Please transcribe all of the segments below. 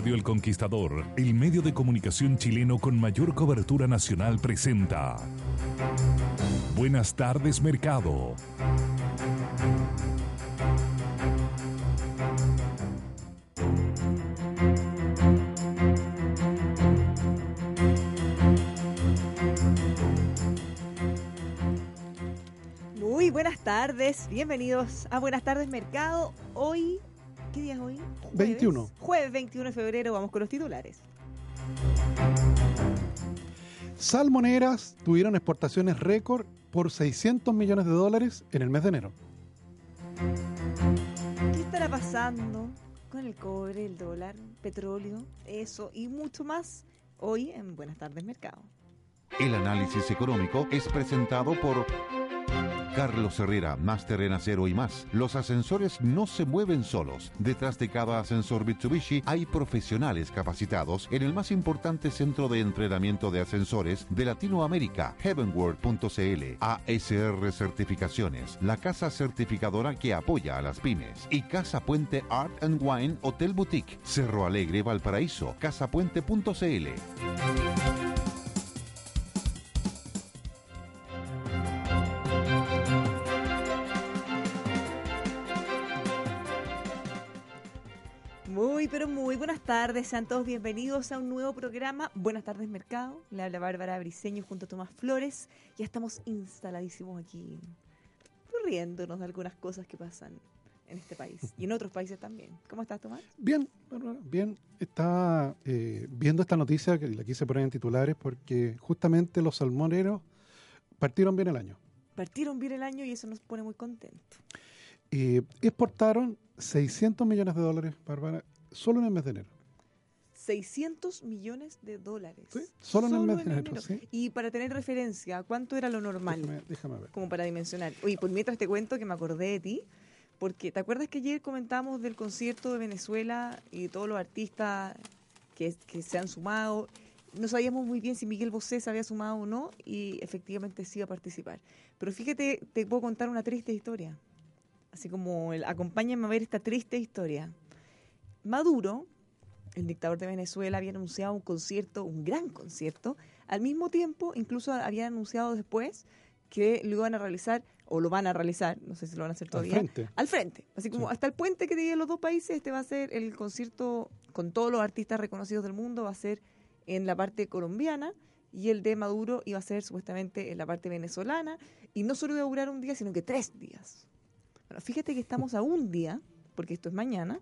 Radio El Conquistador, el medio de comunicación chileno con mayor cobertura nacional, presenta. Buenas tardes, Mercado. Muy buenas tardes, bienvenidos a Buenas tardes Mercado. Hoy, ¿qué día es hoy? Jueves. 21. Jueves 21 de febrero, vamos con los titulares. Salmoneras tuvieron exportaciones récord por 600 millones de dólares en el mes de enero. ¿Qué estará pasando con el cobre, el dólar, petróleo, eso y mucho más hoy en Buenas tardes Mercado? El análisis económico es presentado por Carlos Herrera, máster en acero y más. Los ascensores no se mueven solos. Detrás de cada ascensor Mitsubishi hay profesionales capacitados en el más importante centro de entrenamiento de ascensores de Latinoamérica, heavenworld.cl, ASR Certificaciones, la casa certificadora que apoya a las pymes. Y Casa Puente Art and Wine Hotel Boutique, Cerro Alegre, Valparaíso, casapuente.cl. tardes, sean todos bienvenidos a un nuevo programa. Buenas tardes Mercado, le habla Bárbara Briseño junto a Tomás Flores. Ya estamos instaladísimos aquí, riéndonos de algunas cosas que pasan en este país y en otros países también. ¿Cómo estás, Tomás? Bien, Bárbara, bien. Estaba eh, viendo esta noticia que la quise poner en titulares porque justamente los salmoneros partieron bien el año. Partieron bien el año y eso nos pone muy contentos. Eh, exportaron 600 millones de dólares, Bárbara, solo en el mes de enero. 600 millones de dólares. Sí, solo en el mes de enero, sí. Y para tener referencia, ¿cuánto era lo normal? Déjame, déjame ver. Como para dimensionar. Oye, pues mientras te cuento que me acordé de ti, porque ¿te acuerdas que ayer comentamos del concierto de Venezuela y de todos los artistas que, que se han sumado? No sabíamos muy bien si Miguel Bosé se había sumado o no, y efectivamente sí iba a participar. Pero fíjate, te puedo contar una triste historia. Así como el, acompáñenme a ver esta triste historia. Maduro, el dictador de Venezuela, había anunciado un concierto, un gran concierto. Al mismo tiempo, incluso había anunciado después que lo iban a realizar, o lo van a realizar, no sé si lo van a hacer todavía, Al frente. al frente. Así como Sí. hasta el puente que divide los dos países, este va a ser el concierto con todos los artistas reconocidos del mundo, va a ser en la parte colombiana y el de Maduro iba a ser supuestamente en la parte venezolana y no solo iba a durar un día, sino que tres días. Bueno, fíjate que estamos a un día, porque esto es mañana,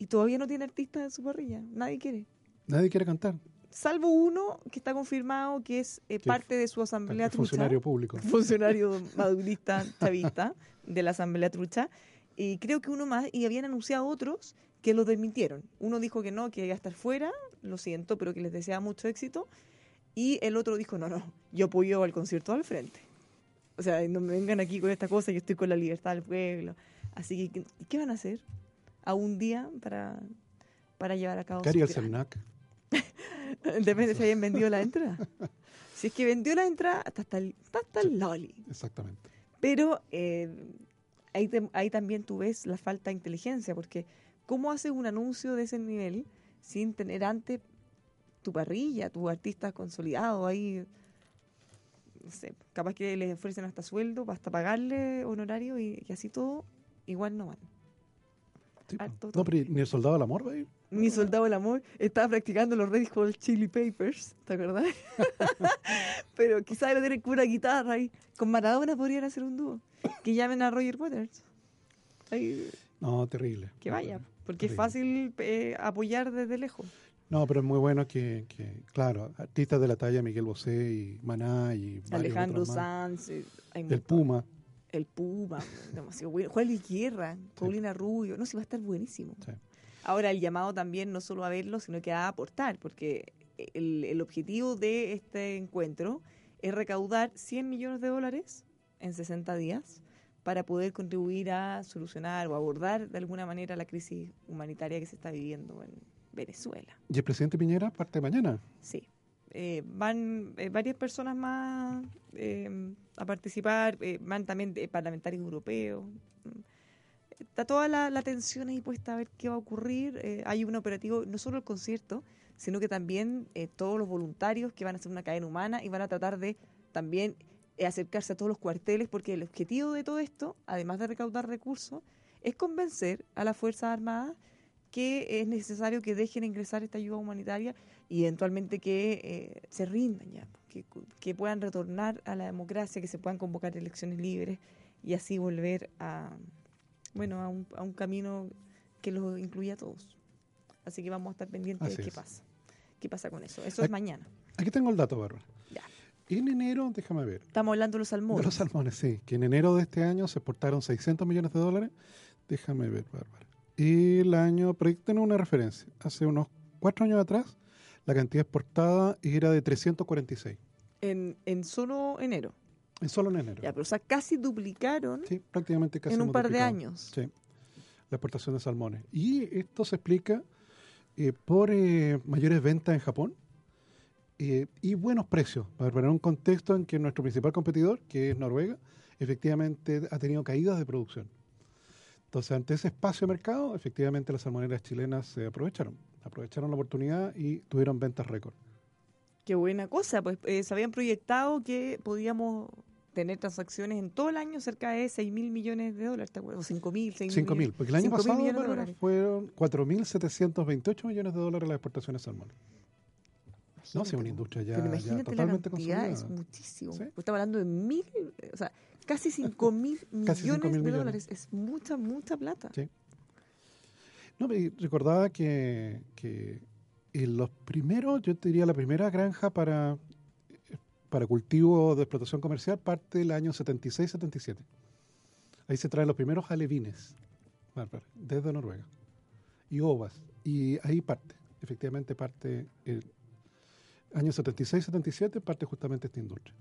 y todavía no tiene artistas en su parrilla. Nadie quiere. Nadie quiere cantar. Salvo uno que está confirmado que es eh, parte de su asamblea El trucha funcionario público. funcionario madurista chavista de la Asamblea Trucha. Y creo que uno más, y habían anunciado otros que lo desmintieron. Uno dijo que no, que iba a estar fuera, lo siento, pero que les deseaba mucho éxito. Y el otro dijo, no, no, yo apoyo al concierto al frente. O sea, no me vengan aquí con esta cosa, yo estoy con la libertad del pueblo. Así que, ¿qué- ¿qué van a hacer? A un día para, para llevar a cabo ¿Qué haría el? CERNAC? Depende si hayan vendido la entrada. Si es que vendió la entrada, hasta, hasta, el, hasta el loli. Exactamente. Pero eh, ahí, te- ahí también tú ves la falta de inteligencia, porque ¿cómo haces un anuncio de ese nivel sin tener antes tu parrilla, tu artista consolidado ahí? No sé, capaz que les ofrecen hasta sueldo, hasta pagarle honorario y, y así todo, igual no van. Sí, no, pero ¿y- ni el soldado del amor ir. Mi soldado del amor estaba practicando los Red Hot Chili Papers, ¿te acordás? Pero quizás lo tienen con una guitarra ahí. Con Maradona podrían hacer un dúo. Que llamen a Roger Waters. No, terrible. que vaya, porque es fácil eh, apoyar desde lejos. No, pero es muy bueno que, que, claro, artistas de la talla Miguel Bosé y Maná y Alejandro. Sanz, eh, el. Puma, El Puma, demasiado bueno. Juan Luis Guerra, Paulina Rubio. No, sí, va a estar buenísimo. Sí. Ahora, el llamado también no solo a verlo, sino que a aportar, porque el, el objetivo de este encuentro es recaudar 100 millones de dólares en 60 días para poder contribuir a solucionar o abordar de alguna manera la crisis humanitaria que se está viviendo en Venezuela. Y el presidente Piñera parte mañana. Sí. Eh, van eh, varias personas más eh, a participar, van también parlamentarios europeos. Está toda la, la atención ahí puesta a ver qué va a ocurrir. Hay un operativo, no solo el concierto, sino que también todos los voluntarios que van a hacer una cadena humana y van a tratar de también acercarse a todos los cuarteles, porque el objetivo de todo esto, además de recaudar recursos, es convencer a las Fuerzas Armadas que es necesario que dejen ingresar esta ayuda humanitaria y eventualmente que eh, se rindan ya, que, que puedan retornar a la democracia, que se puedan convocar elecciones libres y así volver a bueno a un, a un camino que los incluya a todos. Así que vamos a estar pendientes Así de qué es. pasa. ¿Qué pasa con eso? Eso es mañana. Aquí tengo el dato, Bárbara. Ya. En enero, déjame ver. Estamos hablando de los De salmones. los salmones, sí. Que en enero de este año se exportaron 600 millones de dólares. Déjame ver, Bárbara. Y el año, pero ahí tengo una referencia. Hace unos cuatro años atrás, la cantidad exportada era de 346. En, en solo enero. En solo en enero. Ya, pero o sea, casi duplicaron Sí, prácticamente casi en un par de años. Sí, la exportación de salmones. Y esto se explica eh, por eh, mayores ventas en Japón eh, y buenos precios. Para poner un contexto en que nuestro principal competidor, que es Noruega, efectivamente ha tenido caídas de producción. Entonces, ante ese espacio de mercado, efectivamente las salmoneras chilenas se aprovecharon. Aprovecharon la oportunidad y tuvieron ventas récord. Qué buena cosa, pues eh, se habían proyectado que podíamos tener transacciones en todo el año cerca de 6 mil millones de dólares, ¿te acuerdas? O 5 mil, 6 5 mil, porque el año 5.000 pasado dólares. fueron 4.728 millones de dólares las exportaciones de salmones. No, sí, Imagínate, una industria ya, Pero ya imagínate totalmente la cantidad, es muchísimo. Sí. Estamos hablando de mil, o sea, casi 5 mil millones mil de millones. dólares. Es mucha, mucha plata. Sí. No, y recordaba que, que en los primeros, yo te diría la primera granja para, para cultivo de explotación comercial parte del año 76-77. Ahí se traen los primeros alevines, desde Noruega. Y ovas. Y ahí parte, efectivamente parte el año 76-77 parte justamente esta industria.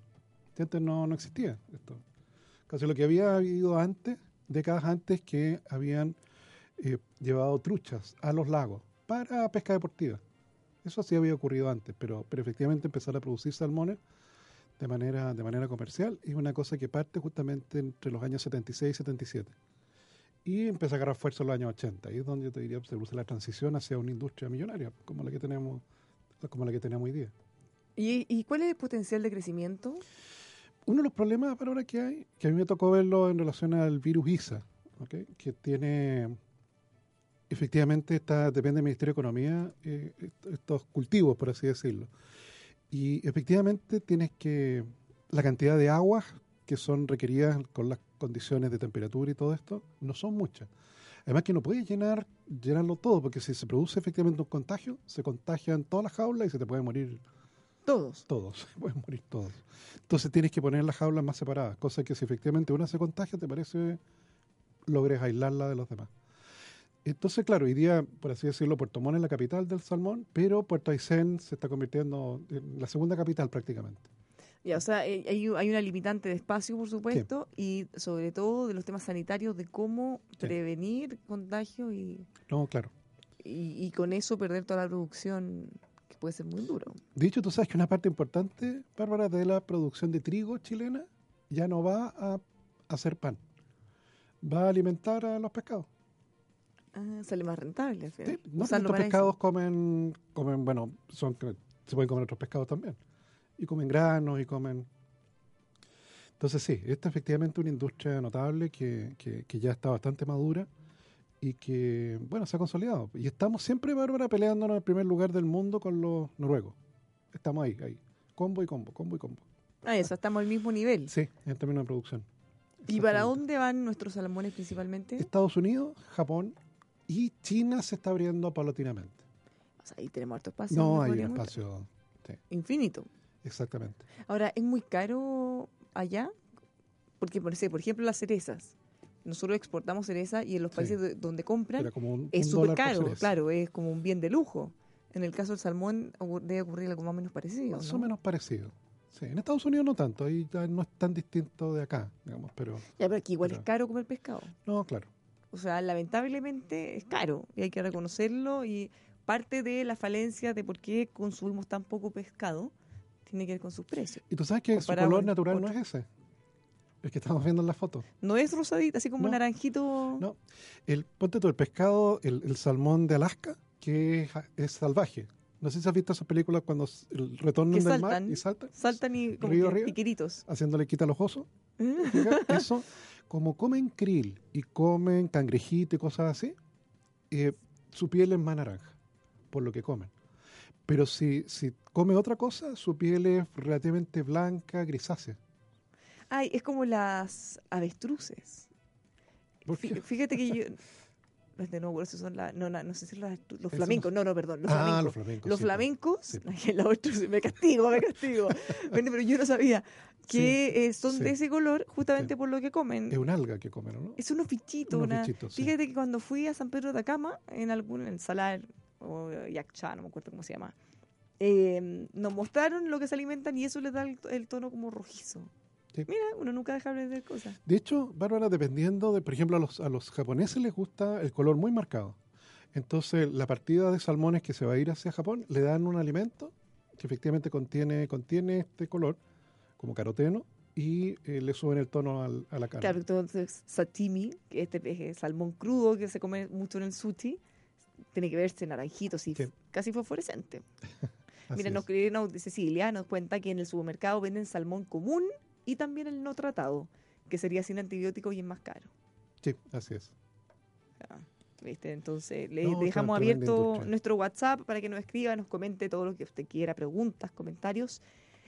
Antes no, no existía esto. Casi lo que había habido antes, décadas antes, que habían eh, llevado truchas a los lagos para pesca deportiva. Eso sí había ocurrido antes, pero, pero efectivamente empezar a producir salmones de manera, de manera comercial es una cosa que parte justamente entre los años 76 y 77. Y empieza a agarrar fuerza en los años 80. Y es donde yo te diría se produce la transición hacia una industria millonaria, como la que tenemos, como la que tenemos hoy día. ¿Y, ¿Y cuál es el potencial de crecimiento? Uno de los problemas para ahora que hay, que a mí me tocó verlo en relación al virus ISA, ¿ok? que tiene, efectivamente, está, depende del Ministerio de Economía, eh, est- estos cultivos, por así decirlo. Y efectivamente tienes que, la cantidad de aguas que son requeridas con las condiciones de temperatura y todo esto, no son muchas. Además que no puedes llenar, llenarlo todo, porque si se produce efectivamente un contagio, se contagian todas las jaulas y se te puede morir Todos. todos, pueden morir todos. Entonces tienes que poner las jaulas más separadas, cosa que si efectivamente una se contagia, te parece logres aislarla de los demás. Entonces, claro, hoy día, por así decirlo, Puerto Montt es la capital del salmón, pero Puerto Aysén se está convirtiendo en la segunda capital prácticamente. Ya, o sea, eh, hay, una limitante de espacio, por supuesto, y sobre todo de los temas sanitarios, de cómo Sí. prevenir contagio y, No, claro. y, y con eso perder toda la producción, que puede ser muy duro. Dicho, tú sabes que una parte importante, Bárbara, de la producción de trigo chilena ya no va a hacer pan, va a alimentar a los pescados. Ah, sale más rentable. al final. Sí, no, eso. pescados comen, comen, bueno, son se pueden comer otros pescados también. Y comen granos y comen. Entonces sí, esta es efectivamente una industria notable que, que, que ya está bastante madura y que, bueno, se ha consolidado. Y estamos siempre, Bárbara, peleándonos en el primer lugar del mundo con los noruegos. Estamos ahí, ahí. Combo y combo, combo y combo. Ah, eso, estamos al mismo nivel. Sí, en términos de producción. ¿Y para dónde van nuestros salmones principalmente? Estados Unidos, Japón y China se está abriendo paulatinamente. O sea, ahí tenemos harto espacio. No hay un espacio. Sí. Infinito. exactamente. Ahora, ¿es muy caro allá? Porque, por ejemplo, las cerezas. Nosotros exportamos cereza y en los países de- donde compran Era como un, es súper caro, claro, es como un bien de lujo. En el caso del salmón debe ocurrir algo más o menos parecido. Más ¿no? o menos parecido. Sí, en Estados Unidos no tanto, ahí ya no es tan distinto de acá, digamos, pero Ya, pero aquí igual Pero- es caro comer pescado. no, claro. O sea, lamentablemente es caro y hay que reconocerlo y parte de la falencia de por qué consumimos tan poco pescado tiene que ver con sus precios. Y tú sabes que su color natural no es ese, el que estamos viendo en la foto. No es rosadita, así como No. naranjito. No, el, ponte tú, el pescado, el, el salmón de Alaska, que es, es salvaje. No sé si has visto esas películas cuando retornan del mar y saltan, Saltan y como Río que piqueritos. haciéndole quita los osos. Fíjate, Eso, como comen krill y comen cangrejito y cosas así, eh, su piel es más naranja, por lo que comen. Pero si, si come otra cosa, su piel es relativamente blanca, grisácea. Ay, es como las avestruces. Fíjate que yo. Este, no, son la, no, no, no sé si las avestruz- los flamencos. No, no, perdón. Los ah, flamencos. los flamencos. Los sí, flamencos, Sí. ay, la avestruz, me castigo, me castigo. Bueno, pero yo no sabía que eh, son de ese color justamente por lo que comen. Es un alga que comen, ¿no? Es unos una- sí. Fíjate que cuando fui a San Pedro de Atacama, en algún, en Salar o Yacchá, no me acuerdo cómo se llama, eh, nos mostraron lo que se alimentan y eso les da el, el tono como rojizo. Sí. Mira, uno nunca deja de ver cosas. De hecho, Bárbara, dependiendo de, por ejemplo, a los, a los japoneses les gusta el color muy marcado. Entonces, la partida de salmones que se va a ir hacia Japón le dan un alimento que efectivamente contiene, contiene este color, como caroteno, y eh, le suben el tono al- a la carne. Claro, entonces sashimi, que este pez es salmón crudo que se come mucho en el sushi, tiene que verse naranjito, Sí. casi fosforescente. Mira, nos de Cecilia, nos cuenta que en el supermercado venden salmón común y también el no tratado, que sería sin antibióticos y es más caro. Sí, así es. Ah, ¿Viste? Entonces, le No, dejamos abierto nuestro WhatsApp para que nos escriba, nos comente todo lo que usted quiera, preguntas, comentarios.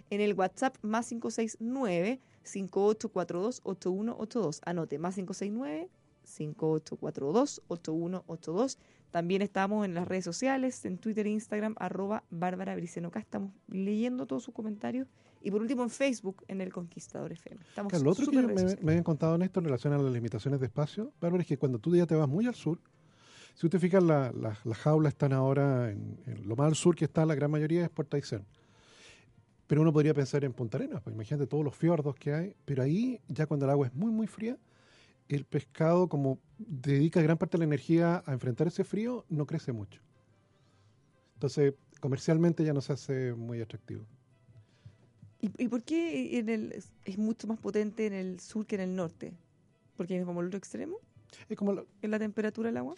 En el WhatsApp más 569-5842-8182. Anote, más 569-5842-8182. También estamos en las redes sociales, en Twitter e Instagram, arroba Bárbara Briceno. Acá estamos leyendo todos sus comentarios. Y por último en Facebook, en El Conquistador FM. Estamos Claro, lo otro que me, me habían contado en esto en relación a las limitaciones de espacio, Bárbara, es que cuando tú ya te vas muy al sur, si usted fija, la- la- las jaulas están ahora en, en lo más al sur que está la gran mayoría es Puerto Aysén. Pero uno podría pensar en Punta Arenas, pues imagínate todos los fiordos que hay, pero ahí ya cuando el agua es muy, muy fría, el pescado como dedica gran parte de la energía a enfrentar ese frío, no crece mucho. Entonces, comercialmente ya no se hace muy atractivo. ¿Y, y por qué en el, es- mucho más potente en el sur que en el norte? ¿Porque es como el otro extremo? Es como la- ¿En la temperatura del agua?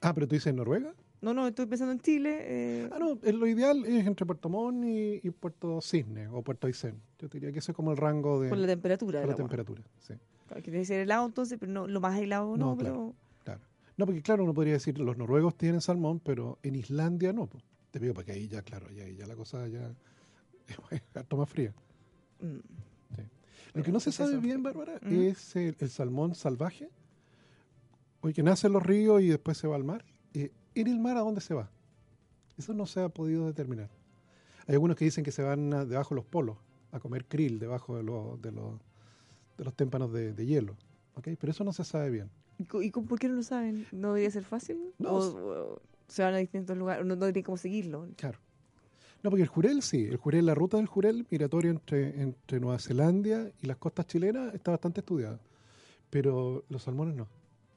ah, pero tú dices Noruega. No, no, estoy pensando en Chile. eh, Ah, no, lo ideal es entre Puerto Montt y, y Puerto Cisne o Puerto Aysén. Yo diría que ese es como el rango de por la temperatura por la agua. temperatura. Sí, Claro, Quiere decir helado entonces, pero no, lo más helado no, No, pero... claro. claro. No, porque claro, uno podría decir los noruegos tienen salmón, pero en Islandia no. Te digo, porque ahí ya, claro, ya, ya la cosa ya más fría. mm, Lo que no se sabe bien, Bárbara, Ujú. es el, el salmón salvaje, o que nace en los ríos y después se va al mar. Eh, en el mar, ¿a dónde se va? Eso no se ha podido determinar. Hay algunos que dicen que se van a- debajo de los polos a comer krill debajo de, los de, los, de los témpanos de, de hielo. ¿ok? Pero eso no se sabe bien. ¿Y, por qué no lo saben? ¿No debería ser fácil? No, ¿O, o se van a distintos lugares? ¿No, no deberían cómo seguirlo? Claro. No, porque el jurel sí, el jurel, la ruta del jurel migratoria entre, entre Nueva Zelanda y las costas chilenas está bastante estudiada. Pero los salmones no.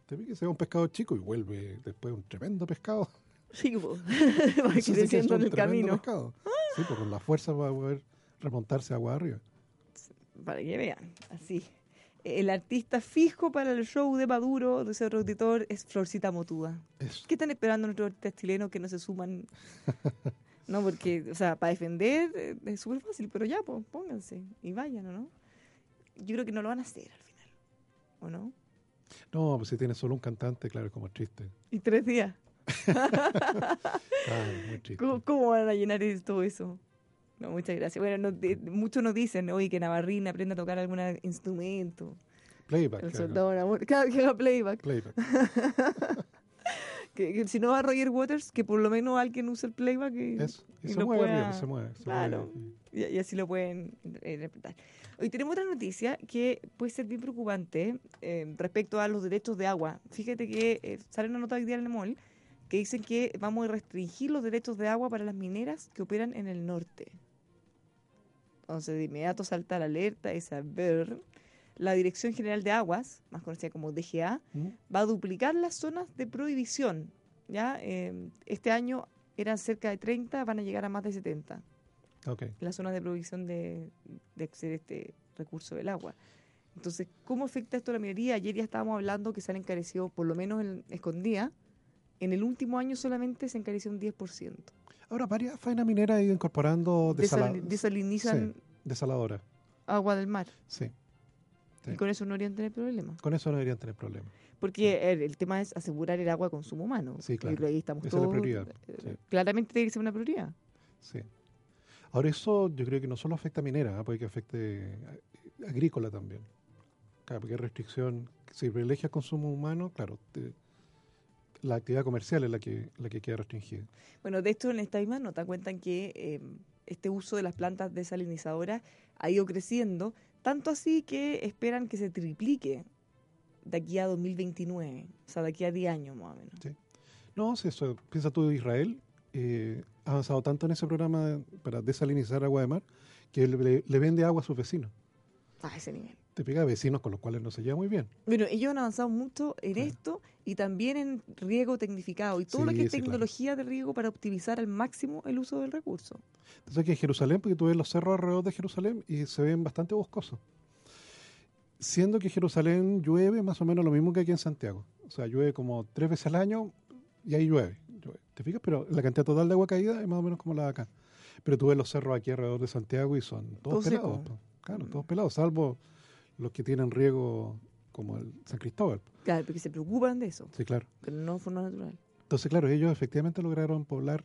Te ve que se va un pescado chico y vuelve después un tremendo pescado. Sí, po. va creciendo un en el tremendo camino. pescado. Sí, pues con la fuerza va a poder remontarse agua arriba. Para que vean, así. El artista fijo para el show de Maduro, dice otro auditor, es Florcita Motuda. Eso. ¿Qué están esperando nuestros artistas chilenos que no se suman? No, porque, o sea, para defender eh, es súper fácil, pero ya, pues, pónganse y vayan, ¿o no? Yo creo que no lo van a hacer al final, ¿o no? No, pues si tiene solo un cantante, claro, es como triste. Y tres días. Ah, muy triste. ¿Cómo, cómo van a llenar todo eso? No, muchas gracias. Bueno, no, de- muchos nos dicen, oye, que Navarrín aprenda a tocar algún instrumento. Playback. El claro. soldado Namor- Claro, que haga playback. Playback. Que, que si no va Roger Waters, que por lo menos alguien use el playback y, Eso. Y, y se mueve, pueda- arriba, se mueve. se Claro. mueve. y, y así lo pueden interpretar. Hoy tenemos otra noticia que puede ser bien preocupante eh, respecto a los derechos de agua. Fíjate que eh, sale una nota hoy día en el MOL que dicen que vamos a restringir los derechos de agua para las mineras que operan en el norte. Entonces, de inmediato salta la alerta y saber. La Dirección General de Aguas, más conocida como DGA, ¿Mm? va a duplicar las zonas de prohibición. ¿ya? Eh, este año eran cerca de 30, van a llegar a más de 70 Ok. las zonas de prohibición de, de acceder a este recurso del agua. Entonces, ¿cómo afecta esto a la minería? Ayer ya estábamos hablando que se han encarecido, por lo menos en escondida, en el último año solamente se encareció un 10%. Ahora, varias faenas mineras han ido incorporando desala- Desal- desalinizan sí, desaladoras. agua del mar. Sí. Sí. Y con eso no deberían tener problemas. Con eso no deberían tener problemas. Porque el, el tema es asegurar el agua de consumo humano. Sí, claro. creo que ahí estamos Esa es la prioridad, eh. Claramente tiene que ser una prioridad. Sí. Ahora, eso yo creo que no solo afecta a minera, ¿ah? puede que afecte a- agrícola también. Claro, porque hay restricción. Si privilegia el consumo humano, claro, te- la actividad comercial es la que, la que queda restringida. Bueno, de esto en esta misma nota cuentan que eh, este uso de las plantas desalinizadoras ha ido creciendo, tanto así que esperan que se triplique de aquí a 2029, o sea, de aquí a 10 años más o menos. No, si eso, piensa tú, Israel eh, ha avanzado tanto en ese programa para desalinizar agua de mar que le, le vende agua a sus vecinos. A ese nivel. Te pega vecinos con los cuales no se lleva muy bien. Bueno, ellos han avanzado mucho en esto y también en riego tecnificado y todo lo que es sí, claro. tecnología de riego para optimizar al máximo el uso del recurso. Entonces aquí en Jerusalén, porque tú ves los cerros alrededor de Jerusalén y se ven bastante boscosos. Siendo que Jerusalén llueve más o menos lo mismo que aquí en Santiago. O sea, llueve como tres veces al año y ahí llueve. llueve. ¿Te fijas? Pero la cantidad total de agua caída es más o menos como la de acá. Pero tú ves los cerros aquí alrededor de Santiago y son todos Todo pelados. seco. Claro, todos pelados, salvo los que tienen riego como el San Cristóbal. Claro, porque se preocupan de eso, Sí, claro. pero no forma natural. Entonces, claro, ellos efectivamente lograron poblar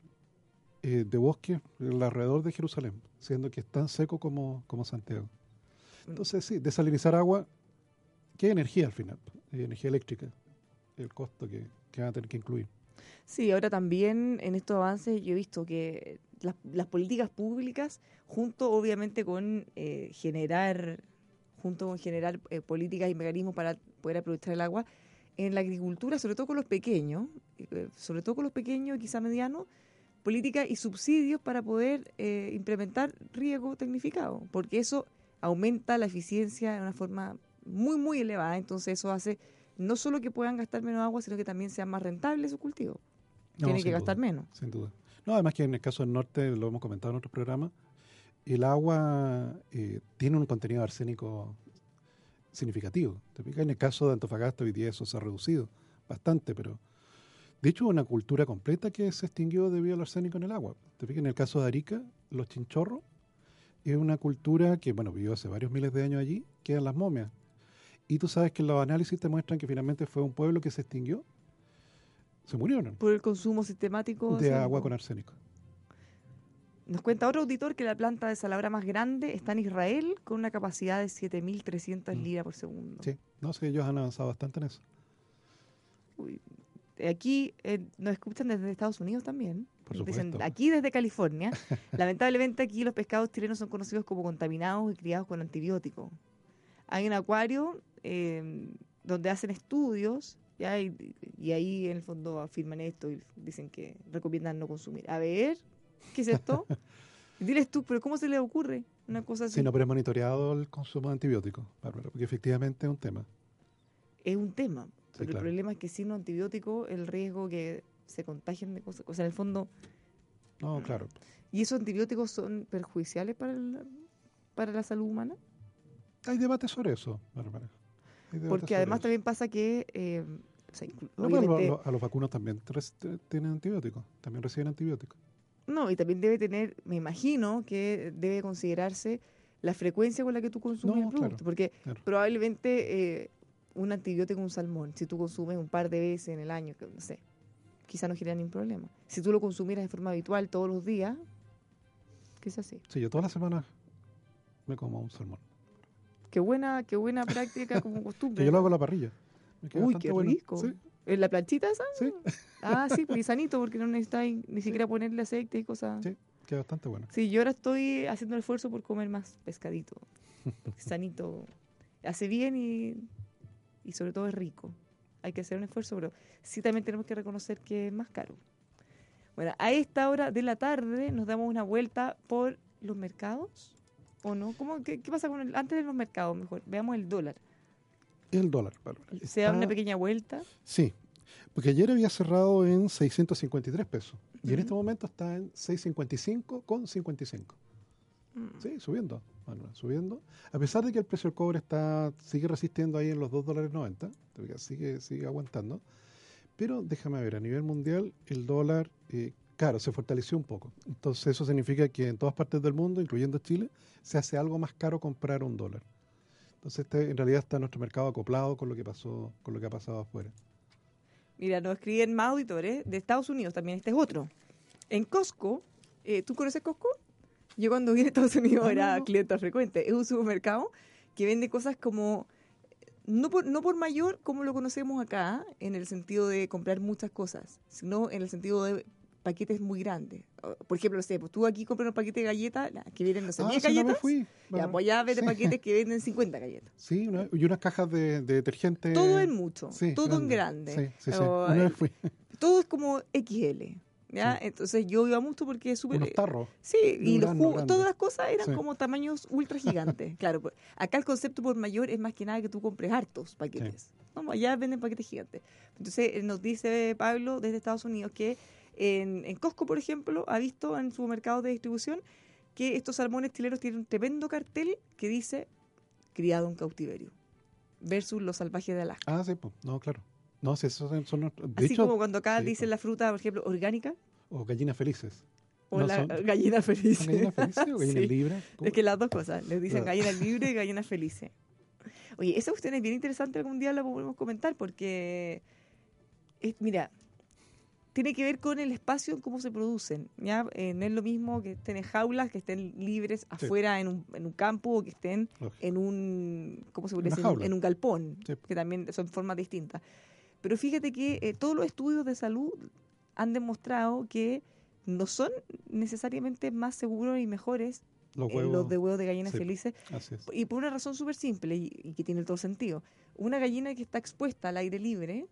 eh, de bosque el alrededor de Jerusalén, siendo que es tan seco como, como Santiago. Entonces, sí, desalinizar agua, ¿qué energía al final? Energía eléctrica, el costo que, que van a tener que incluir. Sí, ahora también en estos avances yo he visto que las, las políticas públicas, junto obviamente con eh, generar, junto con generar eh, políticas y mecanismos para poder aprovechar el agua, en la agricultura, sobre todo con los pequeños, eh, sobre todo con los pequeños quizá medianos, políticas y subsidios para poder eh, implementar riego tecnificado, porque eso aumenta la eficiencia de una forma muy, muy elevada. Entonces eso hace no solo que puedan gastar menos agua, sino que también sean más rentables sus cultivos. No, Tienen que duda, gastar menos. Sin duda. No, además que en el caso del norte, lo hemos comentado en otros programas, el agua eh, tiene un contenido arsénico significativo. ¿Te fijas? En el caso de Antofagasta hoy día eso se ha reducido bastante, pero de hecho una cultura completa que se extinguió debido al arsénico en el agua. ¿Te fijas? En el caso de Arica, los chinchorros, es una cultura que, bueno, vivió hace varios miles de años allí, quedan las momias. Y tú sabes que los análisis te muestran que finalmente fue un pueblo que se extinguió. Se murieron Por el consumo sistemático de arsénico. agua con arsénico. Nos cuenta otro auditor que la planta desaladora más grande está en Israel con una capacidad de 7.300 Mm. libras por segundo. Sí, no sé, ellos han avanzado bastante en eso. Uy, Aquí eh, nos escuchan desde Estados Unidos también. Por Nos dicen, supuesto. aquí desde California. Lamentablemente aquí los pescados chilenos son conocidos como contaminados y criados con antibióticos. Hay un acuario eh, donde hacen estudios ¿ya? Y, y ahí en el fondo afirman esto y dicen que recomiendan no consumir. A ver, ¿qué es esto? Diles tú, pero ¿cómo se le ocurre una cosa así? Sí, no, pero es monitoreado el consumo de antibióticos, Bárbara, porque efectivamente es un tema. Es un tema. Pero claro. el problema es que sin un antibiótico, el riesgo que se contagien de cosas, o sea, en el fondo, No, claro. ¿y esos antibióticos son perjudiciales para, el- para la salud humana? Hay debate sobre eso, Bárbara. Porque además eso. también pasa que, eh, o sea, inclu- No, pero a, obviamente- lo- a los vacunos también tienen antibióticos, también reciben antibióticos. No, y también debe tener, me imagino que debe considerarse la frecuencia con la que tú consumes No, el producto, claro, porque claro. probablemente eh, un antibiótico, un salmón, si tú consumes un par de veces en el año, que no sé, quizá no genera ningún problema. Si tú lo consumieras de forma habitual todos los días, quizás así. Sí, yo todas las semanas me como un salmón. Qué buena, qué buena práctica como Que costumbre. yo lo hago a la parrilla. Me queda Uy, qué bueno. rico. Sí, ¿En la planchita esa? Sí, Ah, sí, pues y sanito, porque no necesitáis ni siquiera ponerle aceite y cosas. sí, queda bastante bueno. Sí, yo ahora estoy haciendo el esfuerzo por comer más pescadito. sanito hace bien y, y sobre todo es rico. Hay que hacer un esfuerzo, pero sí también tenemos que reconocer que es más caro. Bueno, a esta hora de la tarde nos damos una vuelta por los mercados. ¿O no? ¿Cómo, qué, qué pasa con el, antes de los mercados? Mejor, veamos el dólar. El dólar, Bárbara. Se da una pequeña vuelta. Sí, porque ayer había cerrado en 653 pesos y en este momento está en 655 con 55. Mm. Sí, subiendo, Manuel, subiendo. A pesar de que el precio del cobre está sigue resistiendo ahí en los 2 dólares 90, todavía sigue, sigue aguantando. Pero déjame ver, a nivel mundial el dólar, eh, claro, se fortaleció un poco. Entonces eso significa que en todas partes del mundo, incluyendo Chile, se hace algo más caro comprar un dólar. Entonces este, en realidad está nuestro mercado acoplado con lo que pasó, con lo que ha pasado afuera. Mira, nos escriben más auditores de Estados Unidos también. Este es otro. En Costco, eh, ¿tú conoces Costco? Yo cuando vine a Estados Unidos Ah, era no, no. cliente frecuente. Es un supermercado que vende cosas como, no por, no por mayor como lo conocemos acá, en el sentido de comprar muchas cosas, sino en el sentido de paquetes muy grandes. Por ejemplo, no sé, pues tú aquí compras un paquete de galletas que vienen, no sé, Ah, 10 sí, galletas. fui, ya, Bárbara. pues Sí. paquetes que venden 50 galletas. Sí, una- y unas cajas de, de detergente. Todo en mucho, sí, todo en grande. Sí, sí, sí. O, Una eh, vez fui. todo es como XL. ¿ya? Sí. Entonces yo iba mucho porque es súper... Unos tarros. Sí, y los jugos, grande. todas las cosas eran como tamaños ultra gigantes. claro, pues, acá el concepto por mayor es más que nada que tú compres hartos paquetes. No, allá venden paquetes gigantes. Entonces eh, nos dice Pablo desde Estados Unidos que en, en Costco, por ejemplo, ha visto en su mercado de distribución que estos salmones chilenos tienen un tremendo cartel que dice criado en cautiverio versus los salvajes de Alaska. Ah, sí, pues. No, claro. No, sí, esos son, son De Así hecho, como cuando acá sí, dicen la fruta, por ejemplo, orgánica o gallinas felices. o No la son- gallina feliz. ¿Son gallinas felices o gallinas Sí. libres? ¿Cómo? Es que las dos cosas, les dicen Ah. gallinas libres y gallinas felices. Oye, esa cuestión es bien interesante, algún día la podemos comentar porque, es- mira, tiene que ver con el espacio en cómo se producen. ¿ya? Eh, no es lo mismo que estén en jaulas, que estén libres afuera en un, en un campo o que estén Lógico. en un, ¿cómo se puede decir? En un- galpón, Sí. que también son formas distintas. Pero fíjate que eh, todos los estudios de salud han demostrado que no son necesariamente más seguros y mejores Los eh, los de huevos de gallinas sí. felices y por una razón súper simple y, y que tiene todo sentido. Una gallina que está expuesta al aire libre,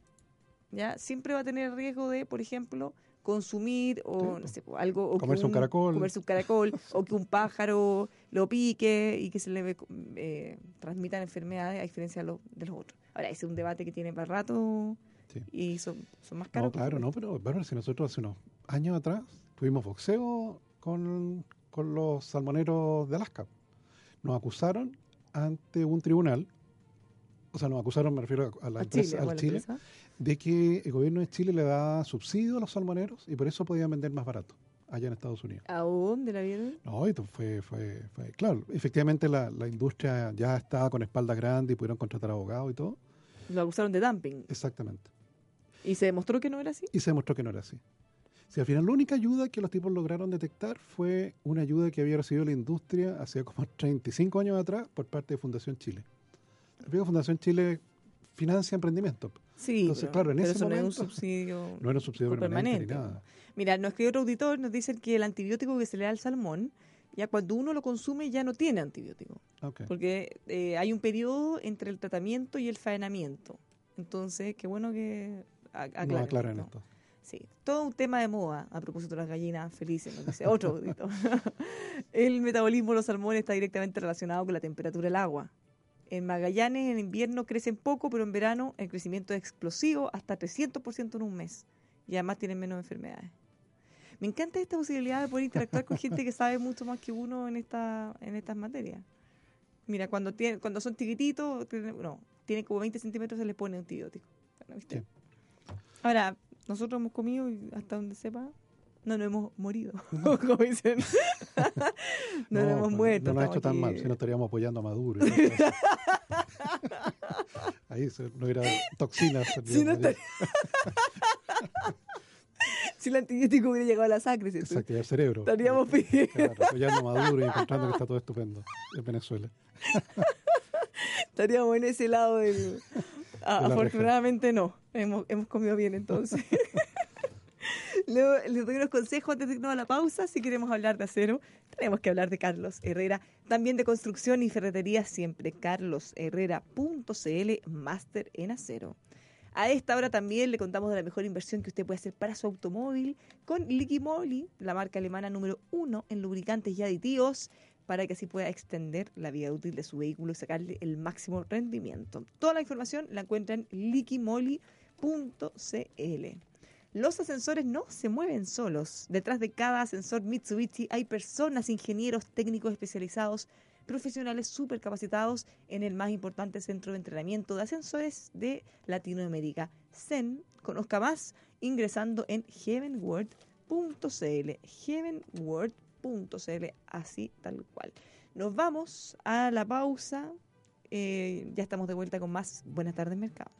ya siempre va a tener riesgo de, por ejemplo, consumir o Sí, no sé, algo o Comerse un caracol. comerse un caracol o que un pájaro lo pique y que se le eh, transmitan enfermedades a diferencia de, los- de los otros. Ahora, ese es un debate que tiene para rato Sí. y son, son más caros. No, claro, no, pero bueno, si nosotros hace unos años atrás tuvimos boxeo con, con los salmoneros de Alaska. Nos acusaron ante un tribunal, o sea, nos acusaron, me refiero a, la empresa, Chile, al Chile, empresa. De que el gobierno de Chile le da subsidio a los salmoneros y por eso podían vender más barato allá en Estados Unidos. ¿A dónde la vieron? No, fue, fue, fue, claro, efectivamente la, la industria ya estaba con espaldas grandes y pudieron contratar abogados y todo. Lo acusaron de dumping Exactamente. y se demostró que no era así. Y se demostró que no era así. Si al final la única ayuda que los tipos lograron detectar fue una ayuda que había recibido la industria hace como 35 años atrás por parte de Fundación Chile. Fíjate, Fundación Chile financia emprendimiento. Sí, Entonces, pero, claro, en pero ese eso no es un momento- subsidio. No era un subsidio permanente, permanente, ni nada. Mira, nos escribe otro auditor, nos dicen que el antibiótico que se le da al salmón, ya cuando uno lo consume ya no tiene antibiótico, porque eh, hay un periodo entre el tratamiento y el faenamiento. Entonces, qué bueno que a- No aclaren aclaran esto. esto. Sí, todo un tema de moda a propósito de las gallinas felices, nos dice otro auditor. el metabolismo de los salmones está directamente relacionado con la temperatura del agua. En Magallanes en invierno crecen poco, pero en verano el crecimiento es explosivo, hasta 300% en un mes. Y además tienen menos enfermedades. Me encanta esta posibilidad de poder interactuar con gente que sabe mucho más que uno en esta en estas materias. Mira, cuando tienen, cuando son chiquititos, tienen- no, tienen como 20 centímetros se les pone antibiótico. Bueno, ¿viste? Sí. Ahora, nosotros hemos comido y hasta donde sepa, no nos hemos morido, como dicen. no, nos hemos muerto. No nos ha hecho tan aquí. mal, si no estaríamos apoyando a Maduro. Ahí se- no hubiera toxinas. Si no ahí. Si el antibiótico hubiera llegado a la sangre, ¿cierto? Exacto, y al cerebro. Estaríamos pidiendo. Claro, apoyando a Maduro y encontrando que está todo estupendo en Venezuela. estaríamos en ese lado del, Ah, afortunadamente no. Hemos, hemos comido bien entonces. Les doy unos consejos antes de irnos a la pausa. Si queremos hablar de acero, tenemos que hablar de Carlos Herrera. También de construcción y ferretería siempre. carlosherrera.cl, máster en acero. A esta hora también le contamos de la mejor inversión que usted puede hacer para su automóvil con Liqui Moly, la marca alemana número uno en lubricantes y aditivos, para que así pueda extender la vida útil de su vehículo y sacarle el máximo rendimiento. Toda la información la encuentra en liquimoly.cl. Los ascensores no se mueven solos. Detrás de cada ascensor Mitsubishi hay personas, ingenieros, técnicos especializados, profesionales súper capacitados en el más importante centro de entrenamiento de ascensores de Latinoamérica. Zen, conozca más ingresando en heavenworld.cl. Heavenworld.cl, así tal cual. Nos vamos a la pausa. Eh, ya estamos de vuelta con más Buenas tardes, Mercado.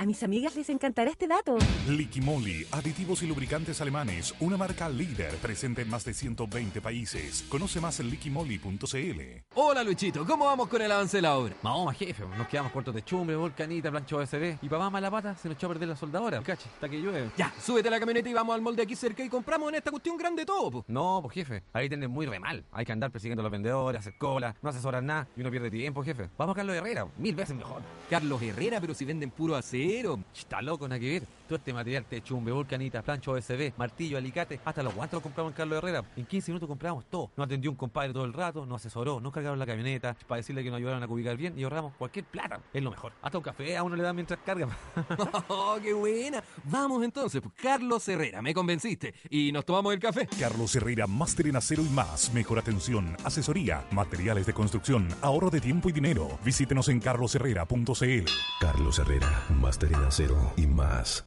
A mis amigas les encantará este dato. Liquimoli, aditivos y lubricantes alemanes, una marca líder presente en más de 120 países. Conoce más en liquimoli.cl. Hola Luchito, ¿cómo vamos con el avance de la obra? Mahoma, jefe, nos quedamos cortos de chumbre, volcanita, plancho OSB. Y para más mala pata se nos echó a perder la soldadora. Cache, hasta que llueve. Ya, súbete a la camioneta y vamos al molde aquí cerca y compramos en esta cuestión grande todo, po. No, pues jefe, ahí tenés muy re mal. Hay que andar persiguiendo a los vendedores, hacer cola, no asesorar nada y uno pierde tiempo, jefe. Vamos a Carlos Herrera, mil veces mejor. Carlos Herrera, pero si venden puro Está loco, nada. Todo este material, techumbre, volcanita, plancho OSB, martillo, alicate, hasta los guantes los compramos en Carlos Herrera. En 15 minutos compramos todo. No atendió un compadre todo el rato, no asesoró, no cargaron la camioneta para decirle que nos ayudaron a ubicar bien y ahorramos cualquier plata. Es lo mejor. Hasta un café a uno le dan mientras carga. ¡Oh, qué buena! Vamos entonces, pues, Carlos Herrera, me convenciste. Y nos tomamos el café. Carlos Herrera, máster en acero y más. Mejor atención, asesoría, materiales de construcción, ahorro de tiempo y dinero. Visítenos en carloserrera.cl. Carlos Herrera, máster en acero y más.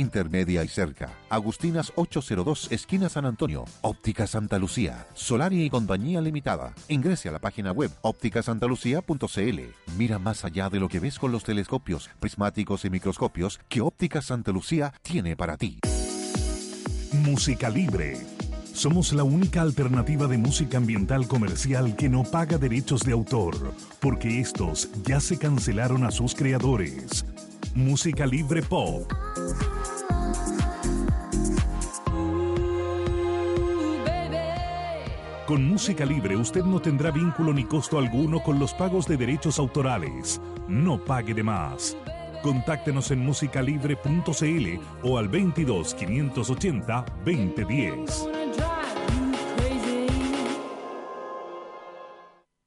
intermedia y cerca. Agustinas 802, esquina San Antonio. Óptica Santa Lucía. Solari y compañía limitada. Ingrese a la página web ópticasantalucía.cl. Mira más allá de lo que ves con los telescopios, prismáticos y microscopios que Óptica Santa Lucía tiene para ti. Música Libre. Somos la única alternativa de música ambiental comercial que no paga derechos de autor, porque estos ya se cancelaron a sus creadores. Música Libre Pop. Con música libre usted no tendrá vínculo ni costo alguno con los pagos de derechos autorales. No pague de más. Contáctenos en musicalibre.cl o al 22 580 2010.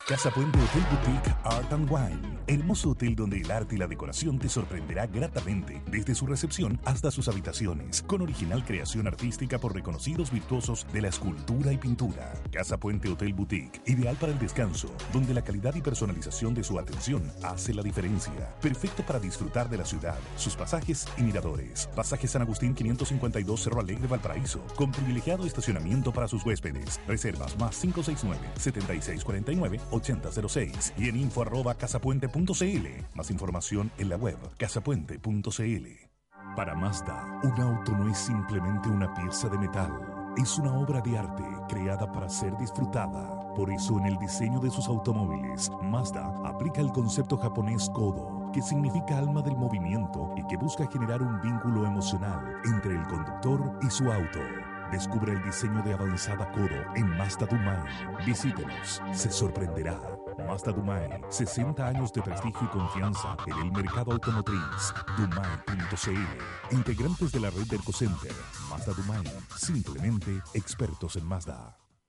Casa Puente Hotel Boutique Art and Wine. Hermoso hotel donde el arte y la decoración te sorprenderá gratamente, desde su recepción hasta sus habitaciones, con original creación artística por reconocidos virtuosos de la escultura y pintura. Casa Puente Hotel Boutique, ideal para el descanso, donde la calidad y personalización de su atención hace la diferencia. Perfecto para disfrutar de la ciudad, sus pasajes y miradores. Pasaje San Agustín 552 Cerro Alegre Valparaíso, con privilegiado estacionamiento para sus huéspedes. Reservas más 569 7649 8006 y en info arroba casapuente.cl. Más información en la web casapuente.cl. Para Mazda, un auto no es simplemente una pieza de metal. Es una obra de arte creada para ser disfrutada. Por eso en el diseño de sus automóviles, Mazda aplica el concepto japonés Kodo, que significa alma del movimiento y que busca generar un vínculo emocional entre el conductor y su auto. Descubre el diseño de avanzada Codo en Mazda Dumay. Visítenos, se sorprenderá. Mazda Dumay, 60 años de prestigio y confianza en el mercado automotriz. Dumay.cl, integrantes de la red del Center. Mazda Dumay, simplemente expertos en Mazda.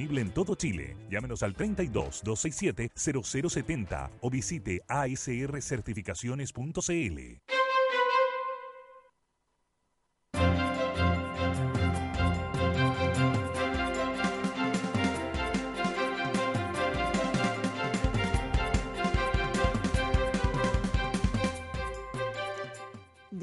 en todo Chile. Llámenos al 32 267 0070 o visite asrcertificaciones.cl.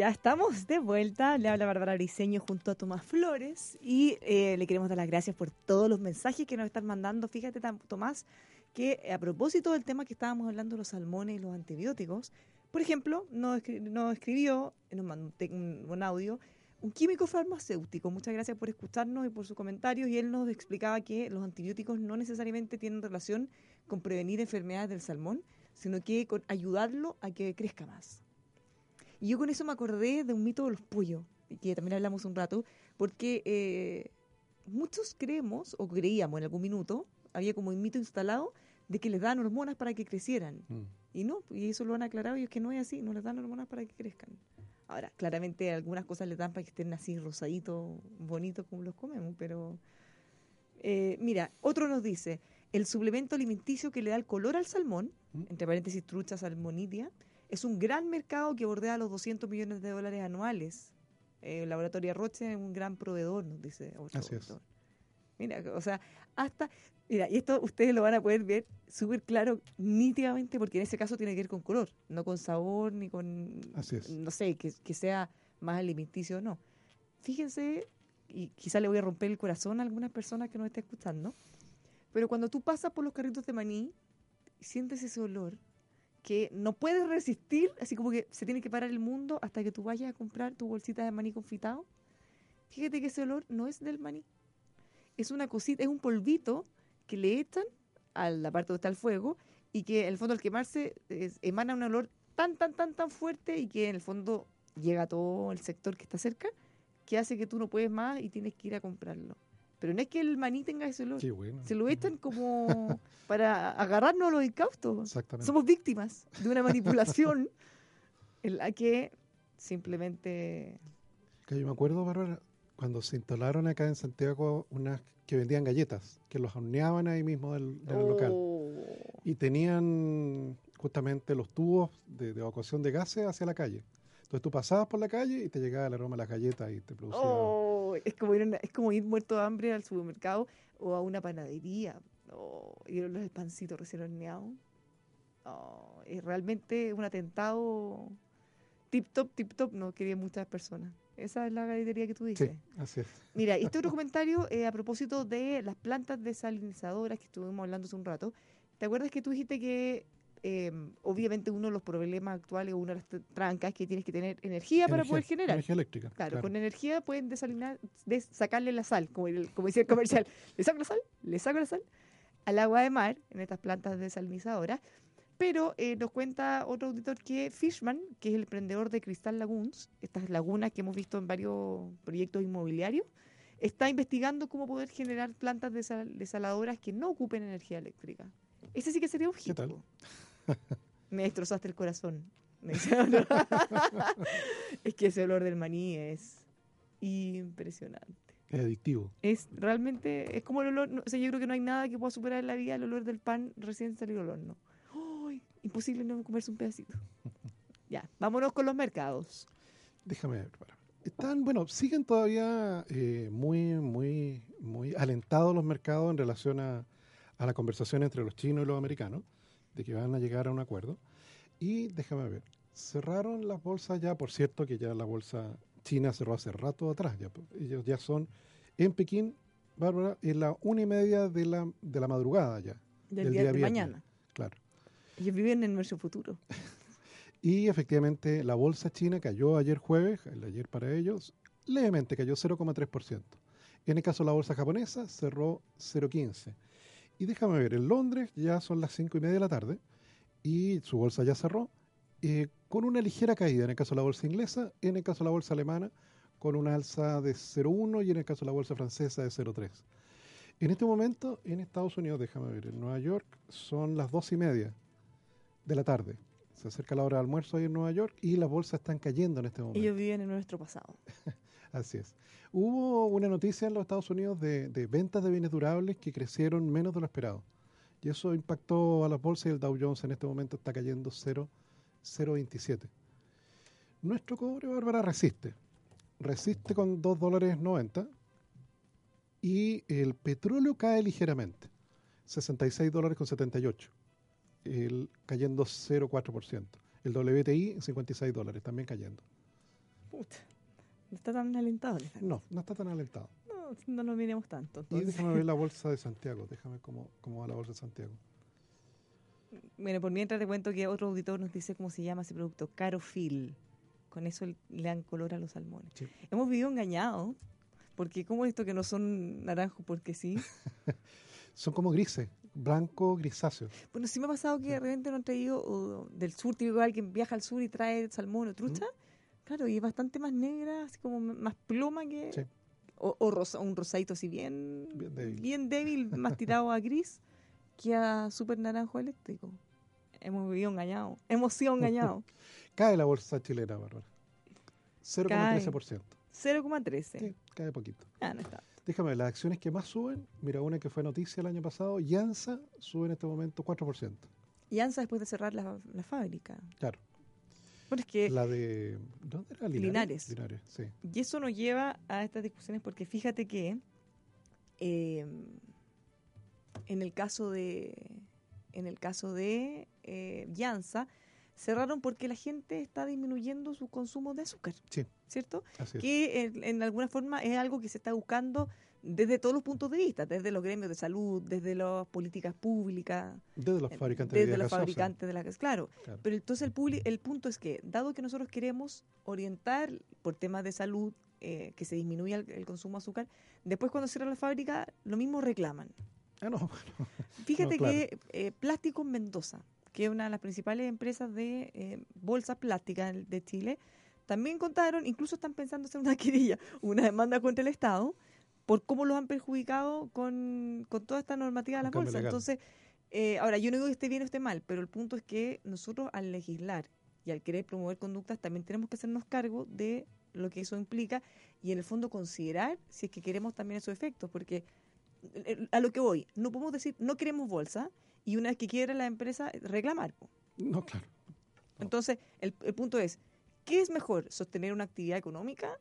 Estamos de vuelta. Le habla Bárbara Briseño junto a Tomás Flores y eh, le queremos dar las gracias por todos los mensajes que nos están mandando. Fíjate, Tomás, que a propósito del tema que estábamos hablando, los salmones y los antibióticos, por ejemplo, nos, escribió, nos mandó un, audio, un químico farmacéutico. Muchas gracias por escucharnos y por sus comentarios. Y él nos explicaba que los antibióticos no necesariamente tienen relación con prevenir enfermedades del salmón, sino que con ayudarlo a que crezca más. Y yo con eso me acordé de un mito de los pollos, que también hablamos un rato, porque eh, muchos creemos, o creíamos en algún minuto, había como un mito instalado de que les dan hormonas para que crecieran. Mm. Y no, y eso lo han aclarado y es que no es así, no les dan hormonas para que crezcan. Ahora, claramente algunas cosas les dan para que estén así rosaditos, bonitos como los comemos, pero... Eh, mira, otro nos dice, el suplemento alimenticio que le da el color al salmón, mm. entre paréntesis trucha salmonidia, es un gran mercado que bordea los 200 millones de dólares anuales. Eh, el laboratorio Roche es un gran proveedor, nos dice otro Así Mira, o sea, hasta, mira, y esto ustedes lo van a poder ver súper claro, nítidamente, porque en ese caso tiene que ver con color, no con sabor, ni con, no sé, que, que sea más alimenticio o no. Fíjense, y quizá le voy a romper el corazón a algunas personas que nos estén escuchando, pero cuando tú pasas por los carritos de maní, sientes ese olor, que no puedes resistir, así como que se tiene que parar el mundo hasta que tú vayas a comprar tu bolsita de maní confitado. Fíjate que ese olor no es del maní. Es una cosita, es un polvito que le echan a la parte donde está el fuego y que en el fondo al quemarse emana un olor tan, tan, tan, tan fuerte y que en el fondo llega a todo el sector que está cerca, que hace que tú no puedes más y tienes que ir a comprarlo. Pero no es que el maní tenga ese olor. Se lo echan como para agarrarnos a los incautos. Somos víctimas de una manipulación en la que simplemente... Que yo me acuerdo, Bárbara, cuando se instalaron acá en Santiago unas que vendían galletas, que los horneaban ahí mismo del, local. Oh. Y tenían justamente los tubos de, evacuación de gases hacia la calle. Entonces tú pasabas por la calle y te llegaba el aroma de las galletas y te producía... Oh es como ir, es como ir muerto de hambre al supermercado o a una panadería. Oh, y los pancitos recién horneados. Oh, es realmente un atentado tip top, tip top, no querían muchas personas. Esa es la galería que tú dices. Sí, así es. Mira, este otro comentario eh, a propósito de las plantas desalinizadoras que estuvimos hablando hace un rato. ¿Te acuerdas que tú dijiste que eh, obviamente uno de los problemas actuales o una de las trancas es que tienes que tener energía, para poder generar. Energía eléctrica. Claro, con energía pueden desalinar, sacarle la sal, como, el, como decía el comercial. le saco la sal, le saco la sal al agua de mar en estas plantas desalinizadoras. Pero eh, nos cuenta otro auditor que Fishman, que es el emprendedor de Cristal Lagoons, estas lagunas que hemos visto en varios proyectos inmobiliarios, está investigando cómo poder generar plantas desaladoras que no ocupen energía eléctrica. Ese sí que sería un hit. Me destrozaste el corazón. es que ese olor del maní es impresionante. Es adictivo. Es realmente, es como el olor, o sea, yo creo que no hay nada que pueda superar en la vida el olor del pan recién salido del horno. Imposible no comerse un pedacito. ya, vámonos con los mercados. Déjame ver. Están, bueno, siguen todavía eh, muy, muy, muy alentados los mercados en relación a, a la conversación entre los chinos y los americanos de que van a llegar a un acuerdo. Y déjame ver, cerraron las bolsas ya, por cierto que ya la bolsa china cerró hace rato atrás, ya, ellos ya son En Pekín, Bárbara, es la una y media de la, de la madrugada ya. Del, día, de viernes. mañana. Claro. Ellos viven en nuestro futuro. Y efectivamente la bolsa china cayó ayer jueves, el ayer para ellos, levemente cayó 0,3%. En el caso de la bolsa japonesa cerró 0,15%. Y déjame ver, en Londres ya son las 5 y media de la tarde y su bolsa ya cerró eh, con una ligera caída en el caso de la bolsa inglesa, en el caso de la bolsa alemana con una alza de 0,1 y en el caso de la bolsa francesa de 0,3. En este momento en Estados Unidos, déjame ver, en Nueva York son las 2 y media de la tarde. Se acerca la hora de almuerzo ahí en Nueva York y las bolsas están cayendo en este momento. Ellos viven en nuestro pasado. Así es. Hubo una noticia en los Estados Unidos de, ventas de bienes durables que crecieron menos de lo esperado. Y eso impactó a las bolsas y el Dow Jones en este momento está cayendo 0, 0,27. Nuestro cobre, Bárbara, resiste. Resiste con 2 dólares 90 y el petróleo cae ligeramente. 66 dólares con 78. El, cayendo 0,4%. El WTI 56 dólares, también cayendo. Puta, no está tan alentado. No, no está tan alentado. No, no nos miremos tanto. Y déjame ver la bolsa de Santiago. Déjame cómo, cómo va la bolsa de Santiago. Bueno, por mientras te cuento que otro auditor nos dice cómo se llama ese producto, Carofil. Con eso le dan color a los salmones. Sí. Hemos vivido engañados, porque como esto que no son naranjos porque sí. Son como grises, blanco grisáceo. Bueno, sí me ha pasado que de repente nos han traído o del sur, típico alguien viaja al sur y trae salmón o trucha. Claro, y es bastante más negra, así como más ploma que... Sí. O, o rosa- un rosadito así bien, Bien débil. bien débil, más tirado a gris que a súper naranjo eléctrico. Hemos vivido engañados. Hemos sido engañados. Cae la bolsa chilena, Bárbara. 0,13%. 0,13. Sí, cae poquito. Ah, no está. Déjame las acciones que más suben, mira, una que fue noticia el año pasado, Yansa sube en este momento 4%. Y ANSA después de cerrar la, la fábrica. Claro. Bueno, es que... La de. ¿Dónde era? Linares. Linares, sí. Y eso nos lleva a estas discusiones porque fíjate que eh, en el caso de en el caso de eh, Llanza cerraron porque la gente está disminuyendo su consumo de azúcar, Sí, ¿cierto? así es. Que en, en alguna forma es algo que se está buscando desde todos los puntos de vista, desde los gremios de salud, desde las políticas públicas, Desde los fabricantes desde de gaseosas. fabricantes de claro. Claro. Pero entonces el, publi- el punto es que, dado que nosotros queremos orientar por temas de salud, eh, que se disminuya el, el consumo de azúcar, después cuando cierran la fábrica, lo mismo reclaman. Ah, no. Fíjate No, claro. que eh, Plásticos Mendoza, que es una de las principales empresas de eh, bolsas plásticas de Chile, también contaron, incluso están pensando hacer una querella, una demanda contra el Estado, por cómo los han perjudicado con, con toda esta normativa de las bolsas. Entonces, eh, ahora, yo no digo que esté bien o esté mal, pero el punto es que nosotros al legislar y al querer promover conductas también tenemos que hacernos cargo de lo que eso implica y en el fondo considerar si es que queremos también esos efectos, porque eh, a lo que voy, no podemos decir no queremos bolsa y una vez que quiera la empresa reclamar. po. No, claro. Entonces, el, el punto es, ¿qué es mejor? ¿Sostener una actividad económica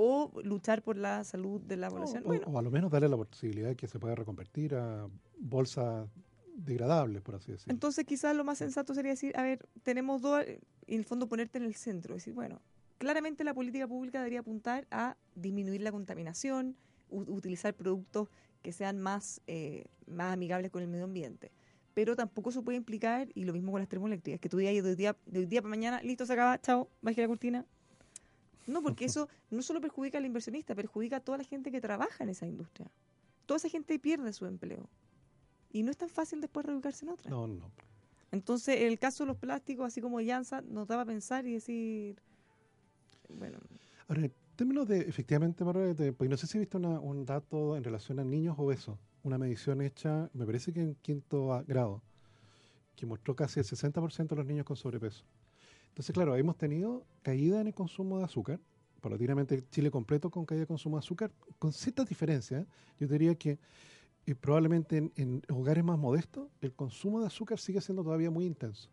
o luchar por la salud de la población? O, bueno, o a lo menos darle la posibilidad de que se pueda reconvertir a bolsas degradables, por así decirlo. entonces quizás lo más sensato sería decir, a ver, tenemos dos, y en el fondo ponerte en el centro, decir, bueno, claramente la política pública debería apuntar a disminuir la contaminación, u- utilizar productos que sean más, eh, más amigables con el medio ambiente. Pero tampoco eso puede implicar, y lo mismo con las termoeléctricas, que tú digas de hoy día, de hoy día para mañana, listo, se acaba, chao, baje la cortina. No, porque eso no solo perjudica al inversionista, perjudica a toda la gente que trabaja en esa industria. Toda esa gente pierde su empleo. Y no es tan fácil después reubicarse en otra. No, no. Entonces, el caso de los plásticos, así como Llanza, nos daba a pensar y decir, bueno, Ahora, en términos de, efectivamente, de- porque no sé si he visto una- un dato en relación a niños obesos, una medición hecha, me parece que en quinto grado, que mostró casi el 60% de los niños con sobrepeso. Entonces, claro, hemos tenido caída en el consumo de azúcar, paulatinamente Chile completo con caída de consumo de azúcar, con ciertas diferencias. Yo diría que eh, probablemente en, en hogares más modestos el consumo de azúcar sigue siendo todavía muy intenso.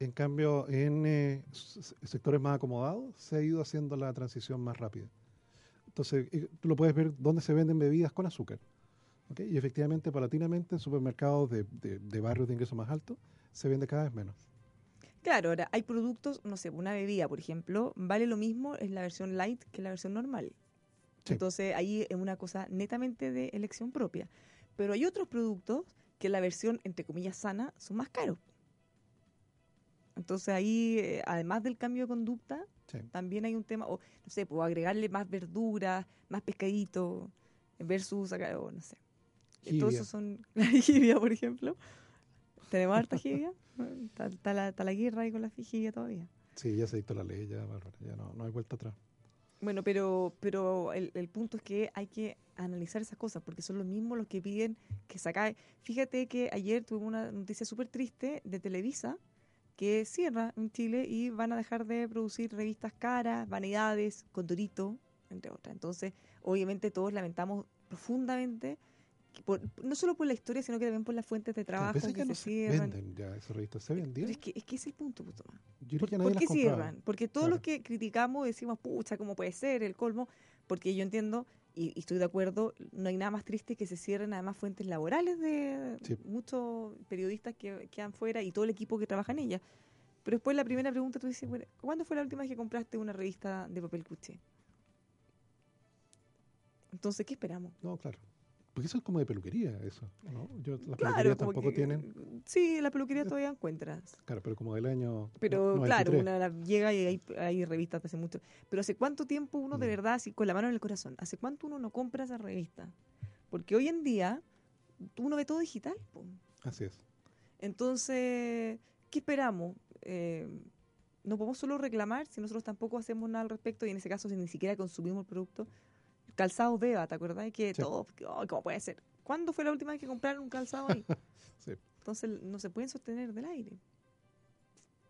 En cambio, en eh, sectores más acomodados se ha ido haciendo la transición más rápida. Entonces, eh, tú lo puedes ver dónde se venden bebidas con azúcar. Y efectivamente, paulatinamente, en supermercados de, de- de barrios de ingreso más alto, se vende cada vez menos. Claro, ahora hay productos, no sé, una bebida, por ejemplo, vale lo mismo en la versión light que la versión normal. Sí. Entonces ahí es una cosa netamente de elección propia. Pero hay otros productos que la versión, entre comillas, sana, son más caros. Entonces ahí, eh, además del cambio de conducta, Sí. también hay un tema, o no sé, puedo agregarle más verduras, más pescadito, versus, acá, o no sé. Esos son la jibia, por ejemplo. ¿Tenemos harta jibia? Está, está la, está la guerra ahí con la jibia todavía. Sí, ya se dictó la ley, ya, Bárbara, ya no, no hay vuelta atrás. Bueno, pero, pero el, el punto es que hay que analizar esas cosas, porque son los mismos los que piden que se acabe. Fíjate que ayer tuvimos una noticia súper triste de Televisa, que cierra en Chile y van a dejar de producir revistas caras, vanidades, Condorito, entre otras. Entonces, obviamente todos lamentamos profundamente, por- no solo por la historia, sino que también por las fuentes de trabajo que, que no se cierran. venden ya esas revistas, se Pero vendían. es que, es que ese es el punto, pues, Tomás. ¿Por, por qué cierran? Porque todos Claro. los que criticamos decimos, pucha, ¿cómo puede ser el colmo? Porque yo entiendo y, y estoy de acuerdo, no hay nada más triste que se cierren además fuentes laborales de Sí. muchos periodistas que quedan fuera y todo el equipo que trabaja en ella. Pero después la primera pregunta tú dices, bueno, ¿cuándo fue la última vez que compraste una revista de papel cuché? Entonces, ¿qué esperamos? No, claro. Porque eso es como de peluquería, eso. ¿no? Yo, las Claro, peluquerías tampoco que- tienen. Sí, la peluquería todavía encuentras. Claro, pero como del año. Pero no- claro, 93. una llega y hay, hay revistas de hace mucho. Pero ¿hace cuánto tiempo uno de Mm. verdad, así con la mano en el corazón, hace cuánto uno no compra esa revista? Porque hoy en día uno ve todo digital. po. Así es. Entonces, ¿qué esperamos? Eh, no podemos solo reclamar si nosotros tampoco hacemos nada al respecto y en ese caso si ni siquiera consumimos el producto. Calzado Beba, ¿te acordás? Que Sí. todo, oh, ¿cómo puede ser? ¿Cuándo fue la última vez que compraron un calzado ahí? Sí. Entonces no se pueden sostener del aire.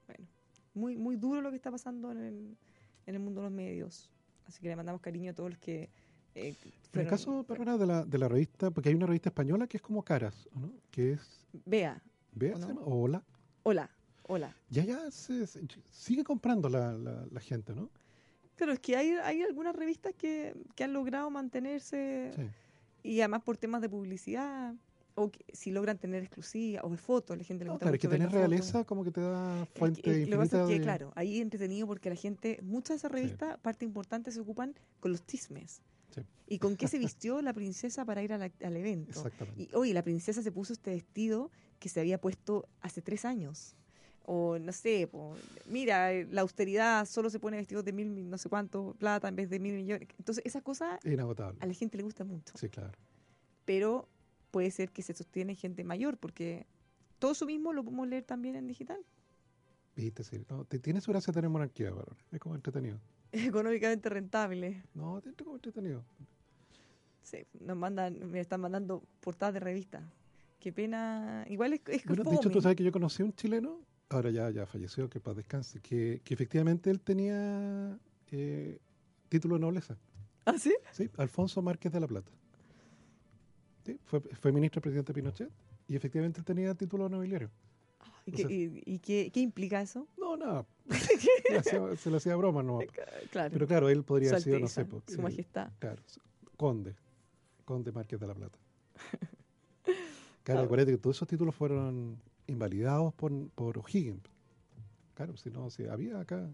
Bueno, muy, muy duro lo que está pasando en el, en el mundo de los medios. Así que le mandamos cariño a todos los que... eh, En el caso, Bárbara, de la, de la revista, porque hay una revista española que es como Caras, ¿o ¿no? Que es. Vea, ¿Vea? ¿O no? O Hola. hola, hola. Ya, ya se, se- sigue comprando la, la, la gente, ¿no? Pero es que hay, hay algunas revistas que, que han logrado mantenerse Sí. y además por temas de publicidad o que si logran tener exclusiva o de fotos, la gente le No, gusta claro, es que tener realeza como que te da fuente es que lo que pasa es que, de- claro, ahí es entretenido porque la gente, muchas de esas revistas, parte importante, se ocupan con los chismes. Sí. ¿Y con qué se vistió la princesa para ir la- al evento? Exactamente. Y oye, la princesa se puso este vestido que se había puesto hace tres años. O no sé, po, mira, eh, la austeridad solo se pone vestidos de mil, no sé cuánto plata en vez de mil millones. Entonces, esas cosas Inagotable. a la gente le gusta mucho. Sí, claro. Pero puede ser que se sostiene gente mayor, porque todo eso mismo lo podemos leer también en digital. Viste, sí. No, tiene su gracia tener monarquía, Bárbara. Es como entretenido. Económicamente rentable. No, tiene como entretenido. Sí, nos mandan, me están mandando portadas de revistas. Qué pena. Igual es, es Bueno, de hecho, tú sabes que yo conocí a un chileno, ahora ya, ya falleció, que paz descanse, que, que efectivamente él tenía eh, título de nobleza. ¿Ah, sí? Sí, Alfonso Márquez de la Plata. Sí, fue, fue ministro del presidente Pinochet y efectivamente él tenía título nobiliario. ¿Y, O qué, sea- y- y qué, qué implica eso? No, nada. se, le hacía, se le hacía broma, no. Claro. Pero claro, él podría haber sido, no sé, pues, Su eh, majestad. Claro, conde. Conde Márquez de la Plata. Claro, Ah. acuérdate que todos esos títulos fueron invalidados por, por O'Higgins. Claro, si no, si había acá,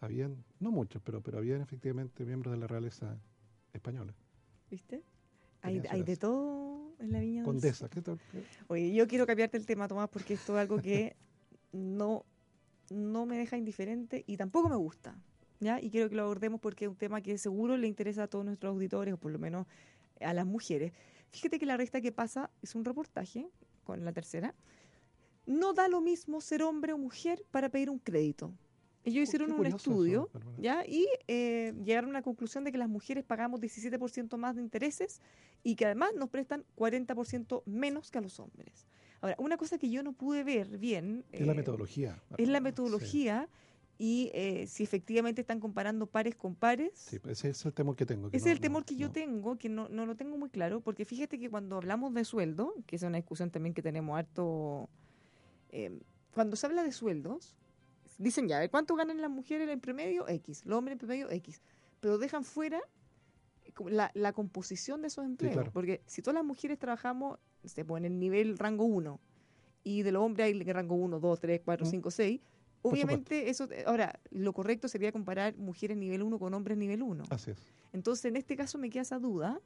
habían, no muchos, pero, pero habían efectivamente miembros de la realeza española. ¿Viste? Hay, hay de todo en la viña Condesa, ¿qué tal? Oye, yo quiero cambiarte el tema, Tomás, porque esto es algo que no, no me deja indiferente y tampoco me gusta. ¿ya? Y quiero que lo abordemos porque es un tema que seguro le interesa a todos nuestros auditores, o por lo menos a las mujeres. Fíjate que la resta que pasa es un reportaje con la tercera. No da lo mismo ser hombre o mujer para pedir un crédito. Ellos Oh, hicieron un eso, estudio. ¿ya? y eh, llegaron a la conclusión de que las mujeres pagamos 17% más de intereses y que además nos prestan 40% menos que a los hombres. Ahora, una cosa que yo no pude ver bien Es la eh, metodología. es la metodología y eh, si efectivamente están comparando pares con pares. Sí, ese es el temor que tengo. que Ese no- es el temor no- que yo no. tengo, que no, no lo tengo muy claro, porque fíjate que cuando hablamos de sueldo, que es una discusión también que tenemos harto, eh, cuando se habla de sueldos, dicen ya, a ver, ¿cuánto ganan las mujeres en promedio? X, los hombres en promedio X, pero dejan fuera eh, la, la composición de esos empleos, claro. porque si todas las mujeres trabajamos, se pone en nivel rango 1, y de los hombres hay rango 1, 2, 3, 4, Mm. 5, 6, Por obviamente eso, ahora, lo correcto sería comparar mujeres nivel 1 con hombres nivel 1. Así es. Entonces, en este caso me queda esa duda,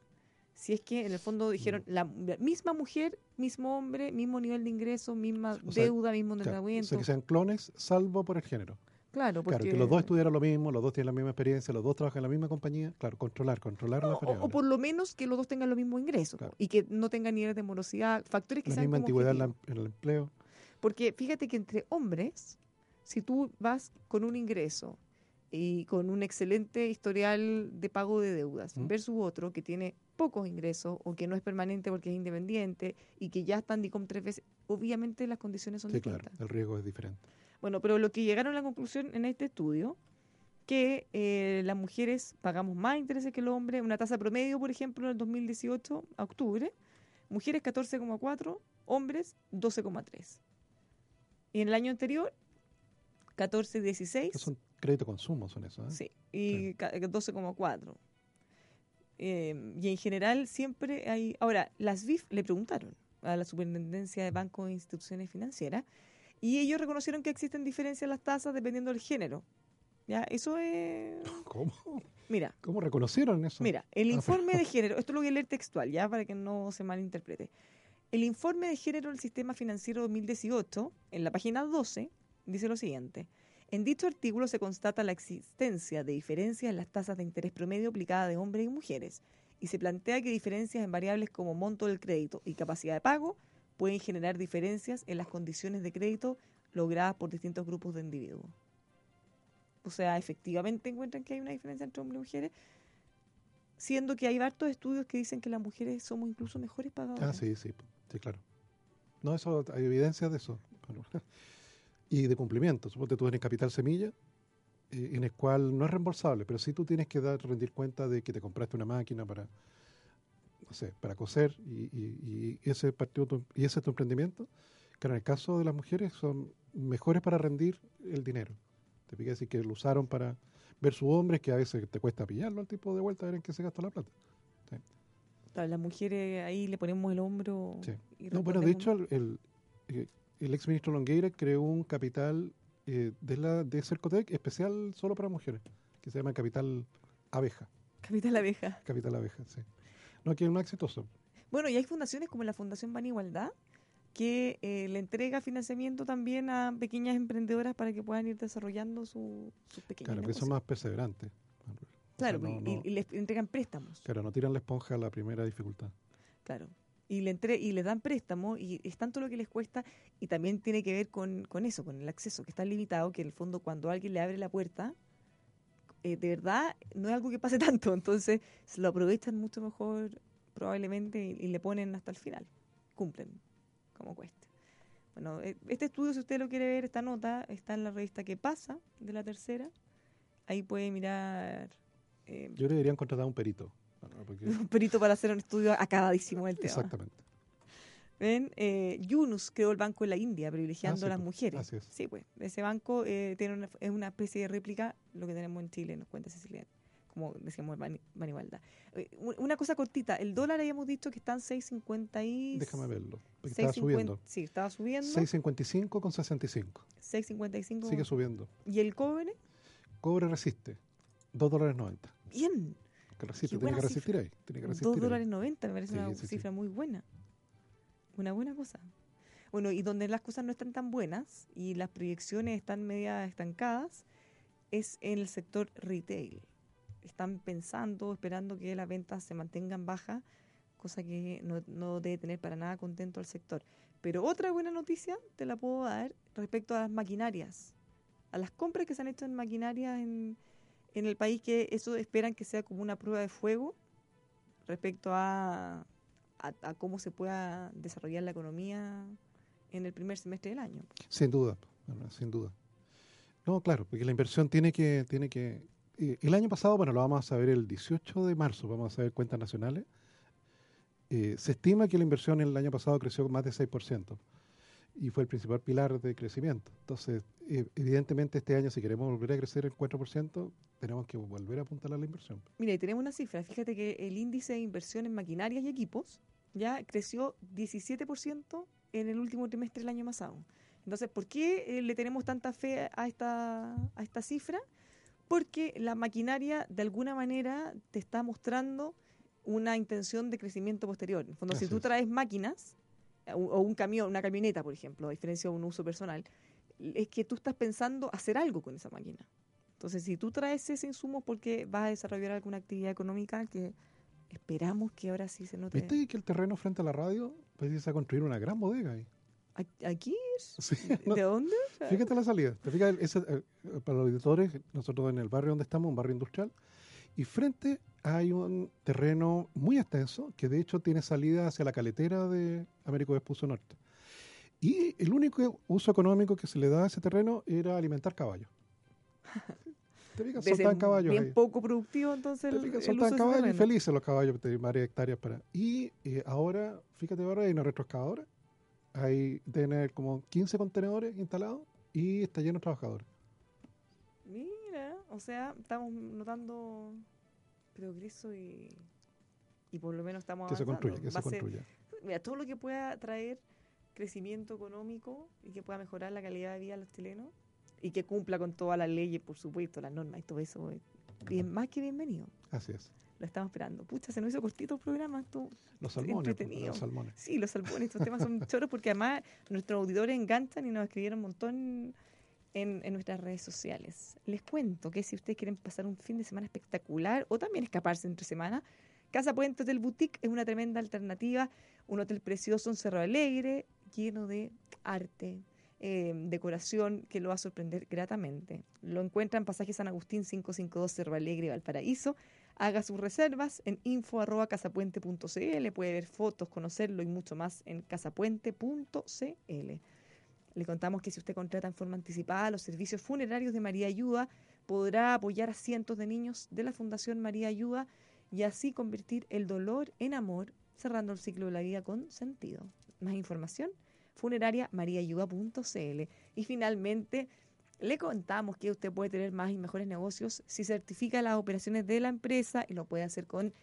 si es que en el fondo dijeron la, la misma mujer, mismo hombre, mismo nivel de ingreso, misma O sea, deuda, mismo Claro, o endeudamiento. sea, que sean clones, salvo por el género. Claro, porque... Claro, que los dos estudiaron lo mismo, los dos tienen la misma experiencia, los dos trabajan en la misma compañía. Claro, controlar, controlar las o, variables. o por lo menos que los dos tengan los mismos ingresos Claro. y que no tengan niveles de morosidad, factores que la sean misma como antigüedad en, la- objetivos. en el empleo. Porque fíjate que entre hombres, si tú vas con un ingreso y con un excelente historial de pago de deudas ¿Mm? versus otro que tiene pocos ingresos o que no es permanente porque es independiente y que ya está en DICOM tres veces, obviamente las condiciones son Sí, distintas. claro, el riesgo es diferente. Bueno, pero lo que llegaron a la conclusión en este estudio, que eh, las mujeres pagamos más intereses que los hombres, una tasa promedio, por ejemplo, en el 2018, a octubre, mujeres 14,4, hombres 12,3. Y en el año anterior, 14,16, Esos son crédito consumo, son esos. ¿eh? sí, y ca- 12,4. Eh, y en general siempre hay... Ahora, las BIF le preguntaron a la Superintendencia de Bancos e Instituciones Financieras y ellos reconocieron que existen diferencias en las tasas dependiendo del género. ¿Ya? Eso es... ¿Cómo? Mira, ¿Cómo reconocieron eso? Mira, el Ah, informe pero- de género, esto lo voy a leer textual, ya para que no se malinterprete. El informe de género del sistema financiero 2018, en la página 12, dice lo siguiente. En dicho artículo se constata la existencia de diferencias en las tasas de interés promedio aplicadas de hombres y mujeres y se plantea que diferencias en variables como monto del crédito y capacidad de pago pueden generar diferencias en las condiciones de crédito logradas por distintos grupos de individuos. O sea, efectivamente encuentran que hay una diferencia entre hombres y mujeres, siendo que hay hartos estudios que dicen que las mujeres somos incluso mejores pagadoras. Ah, sí, sí, sí, claro. No, eso hay evidencia de eso. Y de cumplimiento. Suponte tú tienes capital semilla, eh, en el cual no es reembolsable, pero sí tú tienes que dar, rendir cuenta de que te compraste una máquina para, no sé, para coser y, y- y ese partido tu- y ese es tu emprendimiento. Que en el caso de las mujeres son mejores para rendir el dinero. Te pica decir que lo usaron para ver su hombre, que a veces te cuesta pillarlo al tipo de vuelta, a ver en qué se gastó la plata. Claro, Las mujeres ahí le ponemos el hombro. Sí. y No, bueno, de hecho, el, el, el ex ministro Longueira creó un capital eh, de la de Cercotec especial solo para mujeres, que se llama Capital Abeja. Capital Abeja. Capital Abeja, sí. No, que es más exitoso. Bueno, y hay fundaciones como la Fundación Ban Igualdad que eh, le entrega financiamiento también a pequeñas emprendedoras para que puedan ir desarrollando su, sus pequeños Claro, que son más perseverantes. O sea, Claro, no- y, no- y les entregan préstamos. claro, no tiran la esponja a la primera dificultad. Claro. Y le, entre, y le dan préstamo y es tanto lo que les cuesta y también tiene que ver con, con eso, con el acceso, que está limitado, que en el fondo cuando alguien le abre la puerta, eh, de verdad no es algo que pase tanto, entonces se lo aprovechan mucho mejor probablemente y, le ponen hasta el final, cumplen como cueste. Bueno, eh, este estudio, si usted lo quiere ver, esta nota está en la revista que pasa de la tercera, ahí puede mirar eh, Yo le deberían contratar a un perito. Bueno, porque- un perito para hacer un estudio acabadísimo del tema. exactamente. Ven, eh, Yunus creó el banco en la India, privilegiando Ah, sí, a las pues, mujeres. así es. Sí, pues. Ese banco eh, tiene una, es una especie de réplica, lo que tenemos en Chile, nos cuenta Cecilia, como decíamos, Banibalda. Eh, una cosa cortita, el dólar habíamos dicho que está en 6.50 y... Déjame verlo. Porque estaba 6.50 subiendo. Sí, estaba subiendo. 6.55 con 65. 6.55. Sigue subiendo. ¿Y el cobre? Cobre resiste. 2 dólares 90. Bien. Que resiste, tiene que resistir cifra. ahí. Tiene que 2 resistir ahí. dólares 90, me parece Sí, una sí, sí. cifra muy buena. Una buena cosa. Bueno, y donde las cosas no están tan buenas y las proyecciones están media estancadas es en el sector retail. Están pensando, esperando que las ventas se mantengan bajas, cosa que no, no debe tener para nada contento al sector. Pero otra buena noticia te la puedo dar respecto a las maquinarias, a las compras que se han hecho en maquinarias en, en el país, que eso esperan que sea como una prueba de fuego respecto a, cómo se pueda desarrollar la economía en el primer semestre del año. Sin duda, sin duda. No, claro, porque la inversión tiene que, tiene que. eh, el año pasado, bueno, lo vamos a saber el 18 de marzo, vamos a saber cuentas nacionales. Eh, se estima que la inversión el año pasado creció más de 6% y fue el principal pilar de crecimiento. Entonces, eh, evidentemente este año, si queremos volver a crecer el 4%, tenemos que volver a apuntar a la inversión. Mira, y tenemos una cifra. Fíjate que el índice de inversión en maquinarias y equipos ya creció 17% en el último trimestre del año pasado. Entonces, ¿por qué eh, le tenemos tanta fe a esta, a esta cifra? porque la maquinaria de alguna manera te está mostrando una intención de crecimiento posterior. En el fondo, si tú es. traes máquinas o, o un camión, una camioneta, por ejemplo, a diferencia de un uso personal, es que tú estás pensando hacer algo con esa máquina. Entonces, si tú traes ese insumo porque vas a desarrollar alguna actividad económica que esperamos que ahora sí se note. ¿Viste que el terreno frente a la radio pues a construir una gran bodega ahí? ¿A- ¿Aquí? Sí, no, ¿De dónde? Fíjate la salida. ¿Te fijas? Ese, eh, para los auditores, nosotros en el barrio donde estamos, un barrio industrial, y frente hay un terreno muy extenso que de hecho tiene salida hacia la caletera de Américo Vespucio Norte. Y el único uso económico que se le da a ese terreno era alimentar caballos. ¿Te fijas? Soltaban caballos bien ahí. poco productivo, entonces. Te fijas, soltaban caballos y felices los caballos de varias hectáreas para. Y eh, ahora, fíjate ahora, hay una retroexcavadora. Hay, haber como 15 contenedores instalados y está lleno de trabajadores. Mira, o sea, estamos notando progreso y, y por lo menos estamos Que se construya, que se construya. mira, todo lo que pueda traer crecimiento económico y que pueda mejorar la calidad de vida de los chilenos y que cumpla con todas las leyes, por supuesto, las normas y todo eso, es bien, más que bienvenido. Así es. Lo estamos esperando. Pucha, se nos hizo cortito el programa. Esto, Los salmones, pues, los salmones. Sí, los salmones, estos temas son choros porque además nuestros auditores enganchan y nos escribieron un montón en, nuestras redes sociales. Les cuento que si ustedes quieren pasar un fin de semana espectacular o también escaparse entre semana, Casa Puente Hotel Boutique es una tremenda alternativa, un hotel precioso en Cerro Alegre, lleno de arte, eh, decoración que lo va a sorprender gratamente. Lo encuentra en pasaje San Agustín 552 Cerro Alegre, Valparaíso. Haga sus reservas en info.casapuente.cl, puede ver fotos, conocerlo y mucho más en casapuente.cl. Le contamos que si usted contrata en forma anticipada los servicios funerarios de María Ayuda, podrá apoyar a cientos de niños de la Fundación María Ayuda y así convertir el dolor en amor, cerrando el ciclo de la vida con sentido. Más información, funerariamariaayuda.cl. Y finalmente, le contamos que usted puede tener más y mejores negocios si certifica las operaciones de la empresa y lo puede hacer con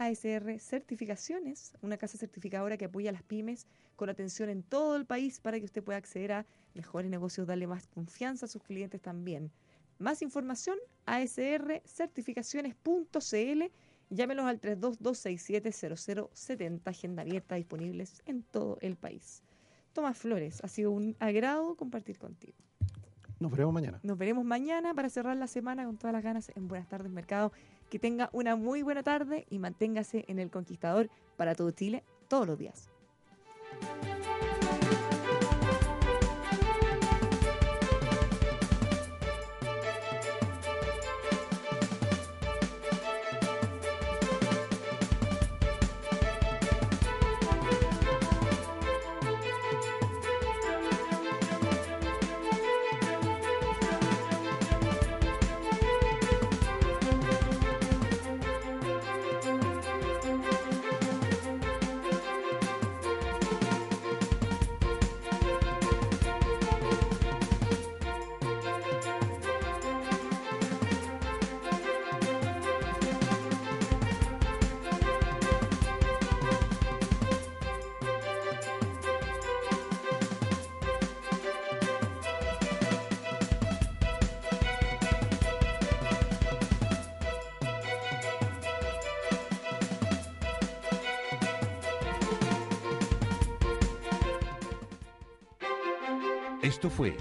ASR Certificaciones, una casa certificadora que apoya a las pymes con atención en todo el país para que usted pueda acceder a mejores negocios, darle más confianza a sus clientes también. Más información, asrcertificaciones.cl. Llámenos al 322-670070, agenda abierta disponibles en todo el país. Tomás Flores, ha sido un agrado compartir contigo. Nos veremos mañana. Nos veremos mañana para cerrar la semana con todas las ganas en Buenas tardes Mercado. Que tenga una muy buena tarde y manténgase en el Conquistador para todo Chile todos los días. Esto fue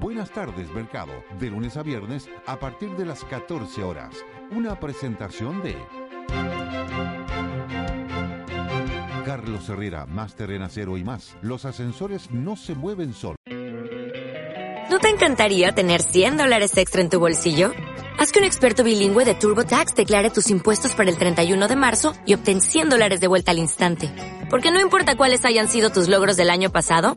Buenas tardes Mercado, de lunes a viernes a partir de las 14 horas. Una presentación de Carlos Herrera, máster en acero y más. Los ascensores no se mueven solos. ¿No te encantaría tener 100 dólares extra en tu bolsillo? Haz que un experto bilingüe de TurboTax declare tus impuestos para el 31 de marzo y obtén 100 dólares de vuelta al instante. Porque no importa cuáles hayan sido tus logros del año pasado,